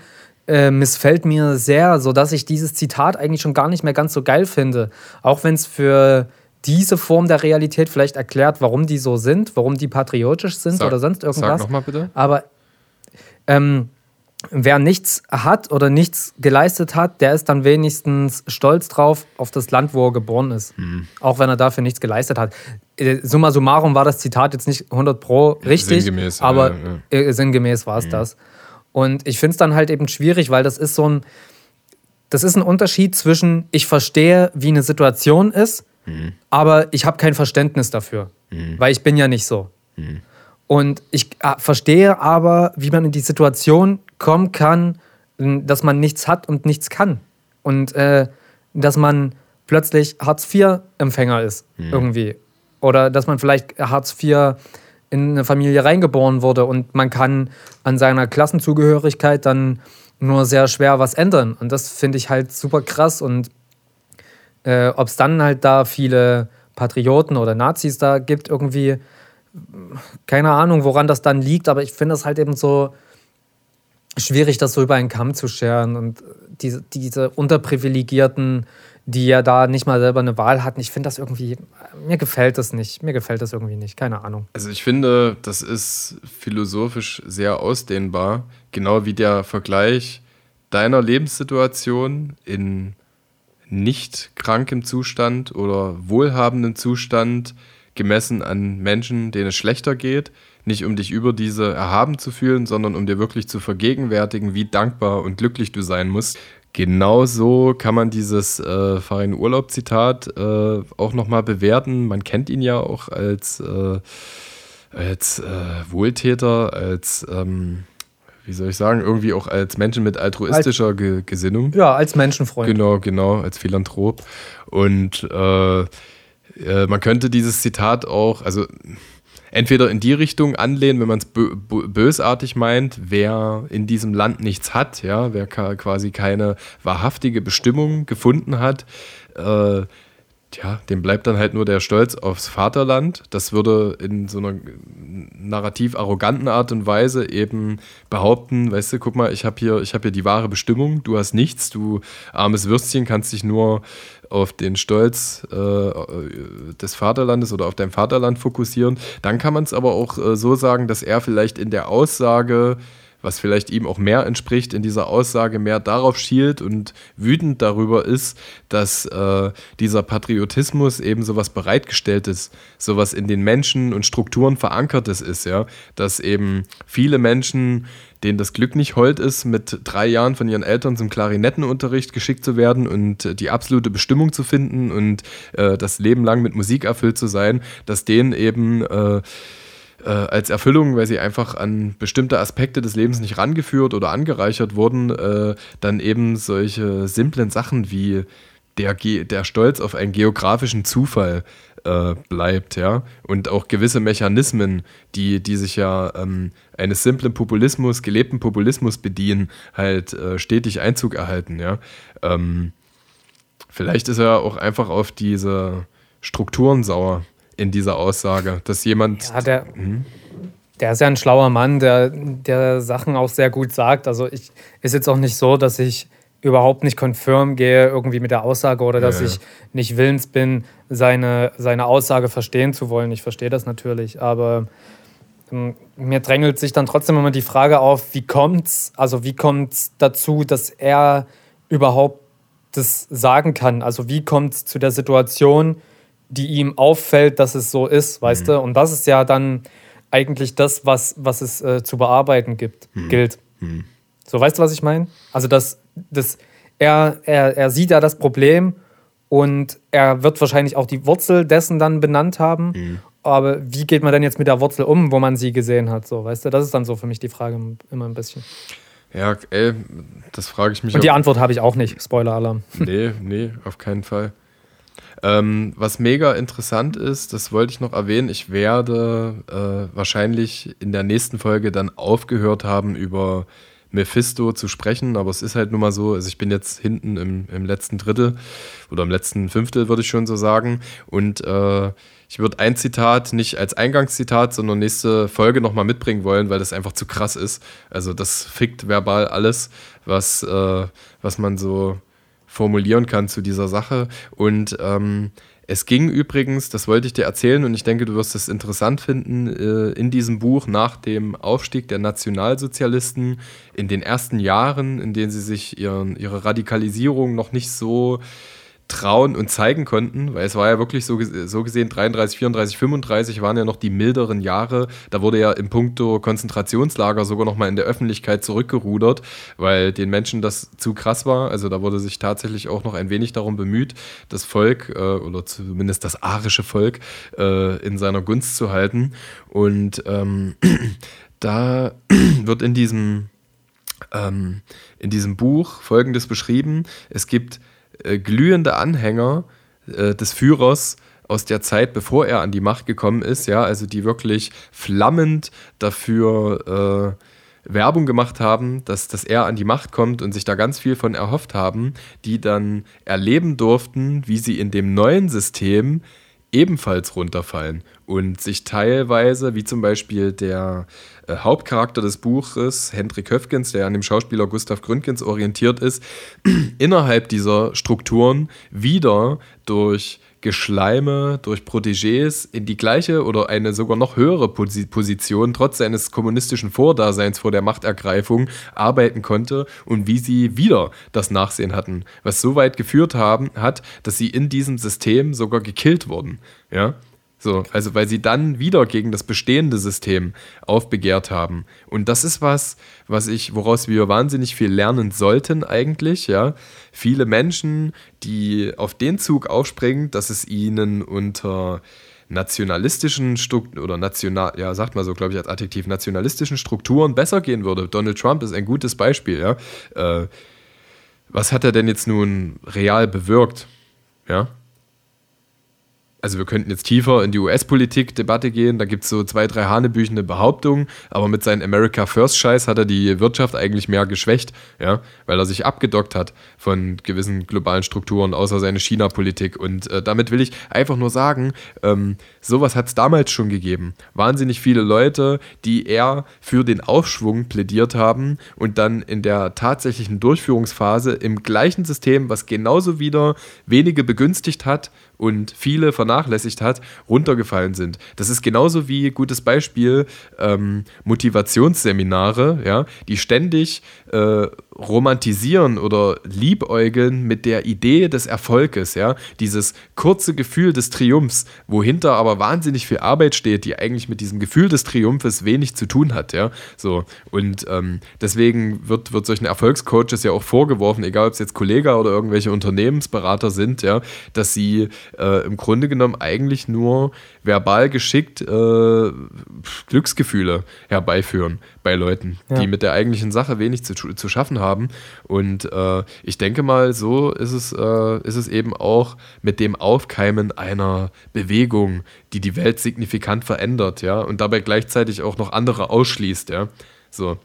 äh, missfällt mir sehr, sodass ich dieses Zitat eigentlich schon gar nicht mehr ganz so geil finde. Auch wenn es für diese Form der Realität vielleicht erklärt, warum die so sind, warum die patriotisch sind sag, oder sonst irgendwas. Sag nochmal bitte. Aber ähm, wer nichts hat oder nichts geleistet hat, der ist dann wenigstens stolz drauf auf das Land, wo er geboren ist. Hm. Auch wenn er dafür nichts geleistet hat. Äh, summa summarum war das Zitat jetzt nicht 100 pro richtig, sinngemäß, aber ja, ja. sinngemäß war es hm. das. Und ich finde es dann halt eben schwierig, weil das ist so ein, das ist ein Unterschied zwischen, ich verstehe, wie eine Situation ist Mhm. Aber ich habe kein Verständnis dafür, mhm. weil ich bin ja nicht so. Mhm. Und ich äh, verstehe aber, wie man in die Situation kommen kann, dass man nichts hat und nichts kann. Und äh, dass man plötzlich Hartz-IV-Empfänger ist, mhm. irgendwie. Oder dass man vielleicht Hartz IV in eine Familie reingeboren wurde und man kann an seiner Klassenzugehörigkeit dann nur sehr schwer was ändern. Und das finde ich halt super krass und äh, Ob es dann halt da viele Patrioten oder Nazis da gibt, irgendwie, keine Ahnung, woran das dann liegt, aber ich finde es halt eben so schwierig, das so über einen Kamm zu scheren und diese, diese Unterprivilegierten, die ja da nicht mal selber eine Wahl hatten. Ich finde das irgendwie, mir gefällt das nicht. Mir gefällt das irgendwie nicht. Keine Ahnung. Also ich finde, das ist philosophisch sehr ausdehnbar. Genau wie der Vergleich deiner Lebenssituation in nicht krankem Zustand oder wohlhabenden Zustand gemessen an Menschen, denen es schlechter geht. Nicht um dich über diese erhaben zu fühlen, sondern um dir wirklich zu vergegenwärtigen, wie dankbar und glücklich du sein musst. Genauso kann man dieses äh, Farin Urlaub-Zitat äh, auch nochmal bewerten. Man kennt ihn ja auch als, äh, als äh, Wohltäter, als, ähm, wie soll ich sagen, irgendwie auch als Menschen mit altruistischer als, Ge Gesinnung. Ja, als Menschenfreund. Genau, genau, als Philanthrop. Und äh, äh, man könnte dieses Zitat auch, also entweder in die Richtung anlehnen, wenn man es bösartig meint, wer in diesem Land nichts hat, ja, wer quasi keine wahrhaftige Bestimmung gefunden hat, äh, Tja, dem bleibt dann halt nur der Stolz aufs Vaterland. Das würde in so einer narrativ arroganten Art und Weise eben behaupten, weißt du, guck mal, ich habe hier, hab hier die wahre Bestimmung, du hast nichts, du armes Würstchen kannst dich nur auf den Stolz äh, des Vaterlandes oder auf dein Vaterland fokussieren. Dann kann man es aber auch äh, so sagen, dass er vielleicht in der Aussage was vielleicht ihm auch mehr entspricht, in dieser Aussage mehr darauf schielt und wütend darüber ist, dass äh, dieser Patriotismus eben sowas bereitgestelltes, sowas in den Menschen und Strukturen verankertes ist, ja, dass eben viele Menschen denen das Glück nicht hold ist, mit drei Jahren von ihren Eltern zum Klarinettenunterricht geschickt zu werden und die absolute Bestimmung zu finden und äh, das Leben lang mit Musik erfüllt zu sein, dass denen eben äh, äh, als Erfüllung, weil sie einfach an bestimmte Aspekte des Lebens nicht rangeführt oder angereichert wurden, äh, dann eben solche simplen Sachen wie der, der Stolz auf einen geografischen Zufall äh, bleibt, ja. Und auch gewisse Mechanismen, die, die sich ja ähm, eines simplen Populismus, gelebten Populismus bedienen, halt äh, stetig Einzug erhalten, ja. Ähm, vielleicht ist er auch einfach auf diese Strukturen sauer in dieser Aussage, dass jemand. Ja, der, hm? der ist ja ein schlauer Mann, der, der Sachen auch sehr gut sagt. Also ich ist jetzt auch nicht so, dass ich überhaupt nicht konfirm gehe irgendwie mit der Aussage oder dass ja, ich nicht willens bin, seine, seine Aussage verstehen zu wollen. Ich verstehe das natürlich, aber ähm, mir drängelt sich dann trotzdem immer die Frage auf, wie kommt's, also wie kommt's dazu, dass er überhaupt das sagen kann? Also wie kommt es zu der Situation, die ihm auffällt, dass es so ist, weißt mhm. du? Und das ist ja dann eigentlich das, was, was es äh, zu bearbeiten gibt, mhm. gilt. Mhm. So, weißt du, was ich meine? Also, dass, dass er, er, er sieht ja das Problem und er wird wahrscheinlich auch die Wurzel dessen dann benannt haben. Mhm. Aber wie geht man denn jetzt mit der Wurzel um, wo man sie gesehen hat? So, weißt du, das ist dann so für mich die Frage immer ein bisschen. Ja, ey, das frage ich mich. Und die Antwort habe ich auch nicht. Spoiler-Alarm. Nee, nee, auf keinen Fall. Ähm, was mega interessant ist, das wollte ich noch erwähnen, ich werde äh, wahrscheinlich in der nächsten Folge dann aufgehört haben, über Mephisto zu sprechen, aber es ist halt nun mal so, also ich bin jetzt hinten im, im letzten Drittel oder im letzten Fünftel, würde ich schon so sagen. Und äh, ich würde ein Zitat nicht als Eingangszitat, sondern nächste Folge nochmal mitbringen wollen, weil das einfach zu krass ist. Also das fickt verbal alles, was, äh, was man so formulieren kann zu dieser Sache. Und ähm, es ging übrigens, das wollte ich dir erzählen und ich denke, du wirst es interessant finden, äh, in diesem Buch nach dem Aufstieg der Nationalsozialisten in den ersten Jahren, in denen sie sich ihren, ihre Radikalisierung noch nicht so trauen und zeigen konnten, weil es war ja wirklich so, so gesehen 33, 34, 35 waren ja noch die milderen Jahre. Da wurde ja im Punkto Konzentrationslager sogar noch mal in der Öffentlichkeit zurückgerudert, weil den Menschen das zu krass war. Also da wurde sich tatsächlich auch noch ein wenig darum bemüht, das Volk äh, oder zumindest das arische Volk äh, in seiner Gunst zu halten. Und ähm, da wird in diesem ähm, in diesem Buch Folgendes beschrieben. Es gibt äh, glühende Anhänger äh, des Führers aus der Zeit, bevor er an die Macht gekommen ist, ja, also die wirklich flammend dafür äh, Werbung gemacht haben, dass, dass er an die Macht kommt und sich da ganz viel von erhofft haben, die dann erleben durften, wie sie in dem neuen System ebenfalls runterfallen und sich teilweise, wie zum Beispiel der äh, Hauptcharakter des Buches, Hendrik Höfgens, der an dem Schauspieler Gustav Gründgens orientiert ist, innerhalb dieser Strukturen wieder durch Geschleime, durch Protégés in die gleiche oder eine sogar noch höhere Position trotz seines kommunistischen Vordaseins vor der Machtergreifung arbeiten konnte und wie sie wieder das Nachsehen hatten, was so weit geführt haben, hat, dass sie in diesem System sogar gekillt wurden. Ja? So, also weil sie dann wieder gegen das bestehende System aufbegehrt haben. Und das ist was, was ich, woraus wir wahnsinnig viel lernen sollten eigentlich, ja. Viele Menschen, die auf den Zug aufspringen, dass es ihnen unter nationalistischen Strukturen oder national, ja, sagt man so, glaube ich, als Adjektiv, nationalistischen Strukturen besser gehen würde. Donald Trump ist ein gutes Beispiel, ja. Äh, was hat er denn jetzt nun real bewirkt? Ja also wir könnten jetzt tiefer in die US-Politik-Debatte gehen, da gibt es so zwei, drei hanebüchende Behauptungen, aber mit seinem America First-Scheiß hat er die Wirtschaft eigentlich mehr geschwächt, ja, weil er sich abgedockt hat von gewissen globalen Strukturen, außer seine China-Politik. Und äh, damit will ich einfach nur sagen, ähm, sowas hat es damals schon gegeben. Wahnsinnig viele Leute, die eher für den Aufschwung plädiert haben und dann in der tatsächlichen Durchführungsphase im gleichen System, was genauso wieder wenige begünstigt hat, und viele vernachlässigt hat, runtergefallen sind. Das ist genauso wie, gutes Beispiel, ähm, Motivationsseminare, ja, die ständig äh, romantisieren oder liebäugeln mit der Idee des Erfolges, ja, dieses kurze Gefühl des Triumphs, wohinter aber wahnsinnig viel Arbeit steht, die eigentlich mit diesem Gefühl des Triumphes wenig zu tun hat, ja, so und ähm, deswegen wird, wird solchen Erfolgscoaches ja auch vorgeworfen, egal ob es jetzt Kollege oder irgendwelche Unternehmensberater sind, ja, dass sie äh, im Grunde genommen eigentlich nur verbal geschickt äh, Glücksgefühle herbeiführen bei Leuten, ja. die mit der eigentlichen Sache wenig zu, zu schaffen haben. Und äh, ich denke mal, so ist es, äh, ist es eben auch mit dem Aufkeimen einer Bewegung, die die Welt signifikant verändert, ja, und dabei gleichzeitig auch noch andere ausschließt, ja. So.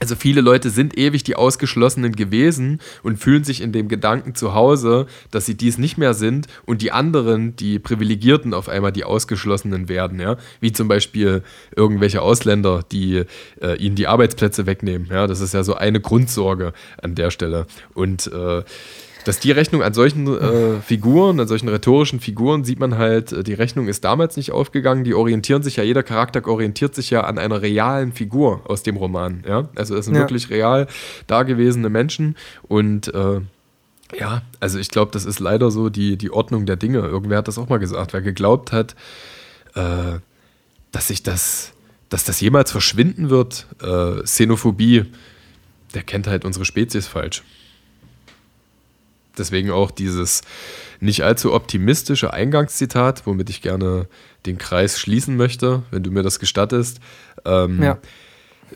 Also viele Leute sind ewig die Ausgeschlossenen gewesen und fühlen sich in dem Gedanken zu Hause, dass sie dies nicht mehr sind und die anderen, die Privilegierten, auf einmal die Ausgeschlossenen werden, ja. Wie zum Beispiel irgendwelche Ausländer, die äh, ihnen die Arbeitsplätze wegnehmen. Ja, das ist ja so eine Grundsorge an der Stelle. Und äh, dass die Rechnung an solchen äh, Figuren, an solchen rhetorischen Figuren sieht man halt, äh, die Rechnung ist damals nicht aufgegangen. Die orientieren sich ja, jeder Charakter orientiert sich ja an einer realen Figur aus dem Roman. Ja? Also es sind ja. wirklich real dagewesene Menschen und äh, ja, also ich glaube, das ist leider so die, die Ordnung der Dinge. Irgendwer hat das auch mal gesagt, wer geglaubt hat, äh, dass sich das, dass das jemals verschwinden wird, äh, Xenophobie, der kennt halt unsere Spezies falsch. Deswegen auch dieses nicht allzu optimistische Eingangszitat, womit ich gerne den Kreis schließen möchte, wenn du mir das gestattest. Ähm, ja.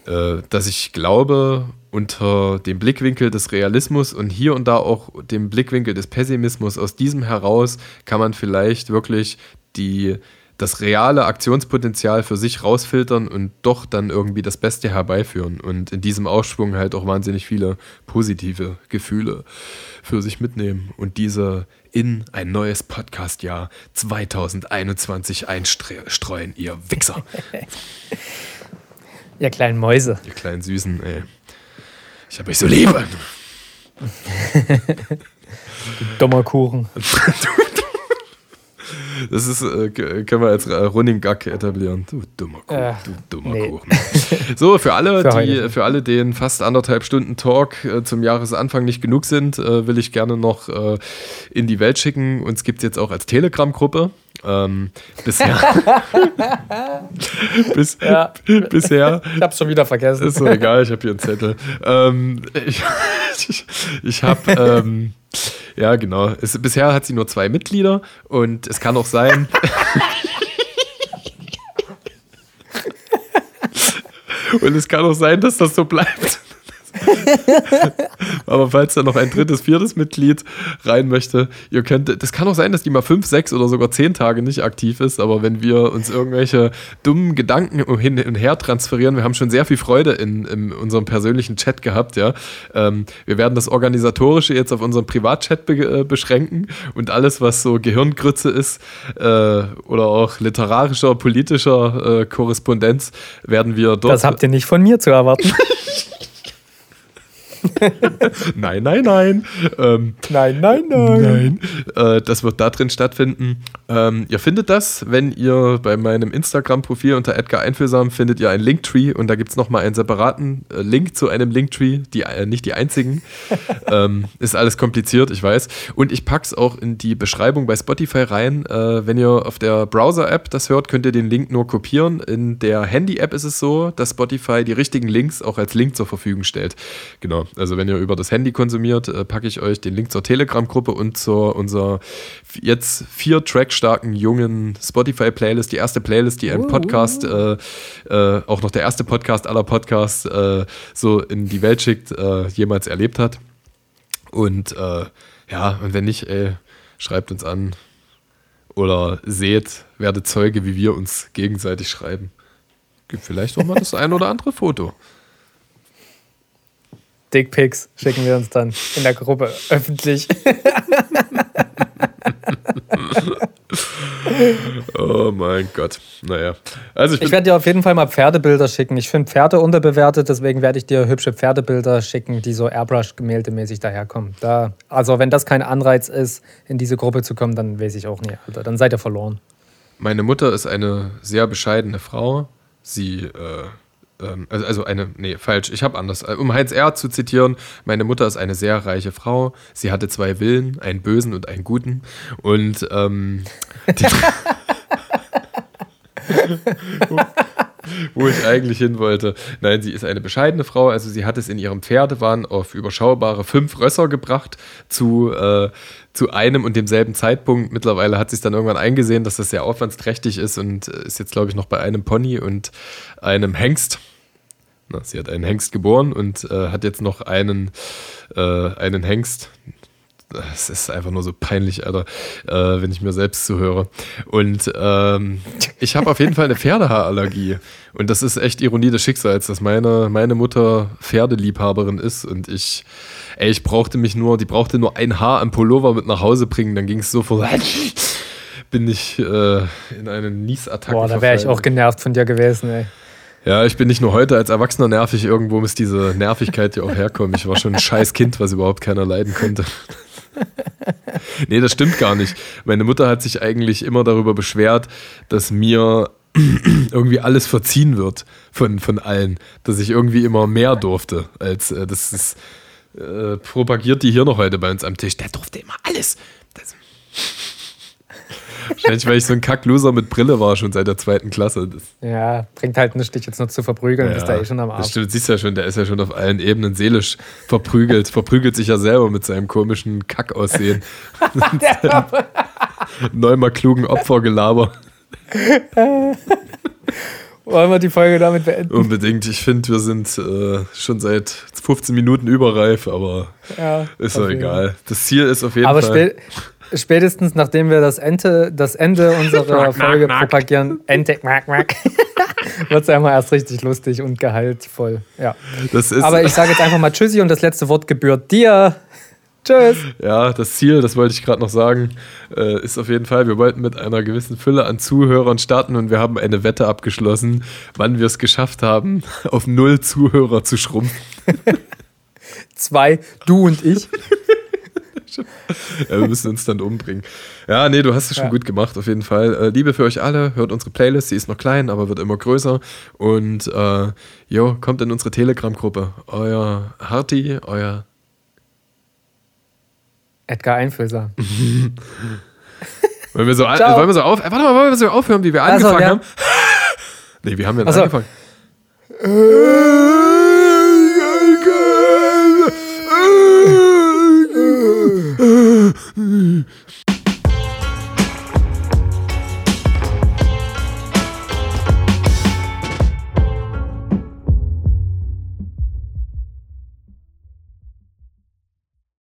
äh, dass ich glaube, unter dem Blickwinkel des Realismus und hier und da auch dem Blickwinkel des Pessimismus, aus diesem heraus kann man vielleicht wirklich die das reale Aktionspotenzial für sich rausfiltern und doch dann irgendwie das Beste herbeiführen und in diesem Aufschwung halt auch wahnsinnig viele positive Gefühle für sich mitnehmen und diese in ein neues Podcast-Jahr 2021 einstreuen, ihr Wichser. ihr kleinen Mäuse. Ihr kleinen Süßen, ey. Ich hab euch so lieb. dummer Kuchen. Das ist, äh, können wir als Running Gag etablieren. Du dummer Kuchen. Äh, du dummer nee. Kuchen. So, für alle, für die, für alle, denen fast anderthalb Stunden Talk äh, zum Jahresanfang nicht genug sind, äh, will ich gerne noch äh, in die Welt schicken. Uns gibt es jetzt auch als Telegram-Gruppe. Ähm, bisher. Bis, ja. bisher. Ich hab's schon wieder vergessen. Ist so egal, ich habe hier einen Zettel. Ähm, ich ich, ich habe. Ähm, ja, genau. Es, bisher hat sie nur zwei Mitglieder und es kann auch sein. und es kann auch sein, dass das so bleibt. Aber falls da noch ein drittes, viertes Mitglied rein möchte, ihr könnt, das kann auch sein, dass die mal fünf, sechs oder sogar zehn Tage nicht aktiv ist, aber wenn wir uns irgendwelche dummen Gedanken hin und her transferieren, wir haben schon sehr viel Freude in, in unserem persönlichen Chat gehabt, ja. Ähm, wir werden das Organisatorische jetzt auf unserem Privatchat be äh, beschränken und alles, was so Gehirngrütze ist äh, oder auch literarischer, politischer äh, Korrespondenz, werden wir dort. Das habt ihr nicht von mir zu erwarten. nein, nein, nein. Ähm, nein, nein, nein. Nein. Äh, das wird da drin stattfinden. Ähm, ihr findet das, wenn ihr bei meinem Instagram-Profil unter Edgar Einfühlsam findet ihr einen Linktree und da gibt es nochmal einen separaten äh, Link zu einem Linktree, die, äh, nicht die einzigen. ähm, ist alles kompliziert, ich weiß. Und ich packe es auch in die Beschreibung bei Spotify rein. Äh, wenn ihr auf der Browser-App das hört, könnt ihr den Link nur kopieren. In der Handy-App ist es so, dass Spotify die richtigen Links auch als Link zur Verfügung stellt. Genau. Also wenn ihr über das Handy konsumiert, äh, packe ich euch den Link zur Telegram-Gruppe und zur unserer jetzt vier Track starken jungen Spotify-Playlist, die erste Playlist, die ein Podcast, uh. äh, auch noch der erste Podcast aller Podcasts äh, so in die Welt schickt, äh, jemals erlebt hat. Und äh, ja, und wenn nicht, ey, schreibt uns an oder seht, werdet Zeuge, wie wir uns gegenseitig schreiben. Gibt vielleicht auch mal das ein oder andere Foto. Dickpics schicken wir uns dann in der Gruppe öffentlich. oh mein Gott. Naja. Also ich, ich werde dir auf jeden Fall mal Pferdebilder schicken. Ich finde Pferde unterbewertet, deswegen werde ich dir hübsche Pferdebilder schicken, die so Airbrush-Gemälde-mäßig daherkommen. Da, also, wenn das kein Anreiz ist, in diese Gruppe zu kommen, dann weiß ich auch nicht, Alter. Dann seid ihr verloren. Meine Mutter ist eine sehr bescheidene Frau. Sie äh, ähm, also, also eine, nee, falsch, ich habe anders. Äh, um Heinz R. zu zitieren, meine Mutter ist eine sehr reiche Frau. Sie hatte zwei Willen, einen bösen und einen guten. Und ähm, wo ich eigentlich hin wollte. Nein, sie ist eine bescheidene Frau. Also sie hat es in ihrem Pferdewahn auf überschaubare fünf Rösser gebracht zu, äh, zu einem und demselben Zeitpunkt. Mittlerweile hat sie es dann irgendwann eingesehen, dass das sehr aufwandsträchtig ist und äh, ist jetzt, glaube ich, noch bei einem Pony und einem Hengst. Na, sie hat einen Hengst geboren und äh, hat jetzt noch einen, äh, einen Hengst, es ist einfach nur so peinlich, Alter, äh, wenn ich mir selbst zuhöre. Und ähm, ich habe auf jeden Fall eine Pferdehaarallergie. Und das ist echt Ironie des Schicksals, dass meine, meine Mutter Pferdeliebhaberin ist und ich, ey, ich brauchte mich nur, die brauchte nur ein Haar am Pullover mit nach Hause bringen, dann ging es sofort. bin ich äh, in eine Niesattacke. Boah, da wäre ich auch genervt von dir gewesen, ey. Ja, ich bin nicht nur heute als Erwachsener nervig, irgendwo muss diese Nervigkeit ja auch herkommen. Ich war schon ein scheiß Kind, was überhaupt keiner leiden konnte. nee, das stimmt gar nicht. Meine Mutter hat sich eigentlich immer darüber beschwert, dass mir irgendwie alles verziehen wird von, von allen. Dass ich irgendwie immer mehr durfte. Als äh, das ist, äh, propagiert die hier noch heute bei uns am Tisch. Der durfte immer alles. Wahrscheinlich, weil ich so ein Kackloser mit Brille war, schon seit der zweiten Klasse. Das ja, bringt halt nichts, dich jetzt noch zu verprügeln, ja, bist da eh schon am Arsch. Das stimmt, siehst ja schon, der ist ja schon auf allen Ebenen seelisch verprügelt. verprügelt sich ja selber mit seinem komischen Kackaussehen. Neunmal klugen Opfergelaber. Wollen wir die Folge damit beenden? Unbedingt. Ich finde, wir sind äh, schon seit 15 Minuten überreif, aber ja, ist doch egal. Das Ziel ist auf jeden aber Fall spätestens nachdem wir das Ende, das Ende unserer Folge propagieren, Ente, wird es einmal erst richtig lustig und gehaltvoll. Ja. Aber ich sage jetzt einfach mal Tschüssi und das letzte Wort gebührt dir. Tschüss. Ja, das Ziel, das wollte ich gerade noch sagen, äh, ist auf jeden Fall, wir wollten mit einer gewissen Fülle an Zuhörern starten und wir haben eine Wette abgeschlossen, wann wir es geschafft haben, auf null Zuhörer zu schrumpfen. Zwei, du und ich. ja, wir müssen uns dann umbringen. Ja, nee, du hast es schon ja. gut gemacht, auf jeden Fall. Äh, Liebe für euch alle, hört unsere Playlist, sie ist noch klein, aber wird immer größer. Und äh, jo, kommt in unsere Telegram-Gruppe. Euer Harti, euer Edgar Einfühlsam. wollen, wir so, wollen wir so auf, warte mal, wollen wir so aufhören, wie wir also, angefangen ja. haben? nee, wir haben ja angefangen. Äh.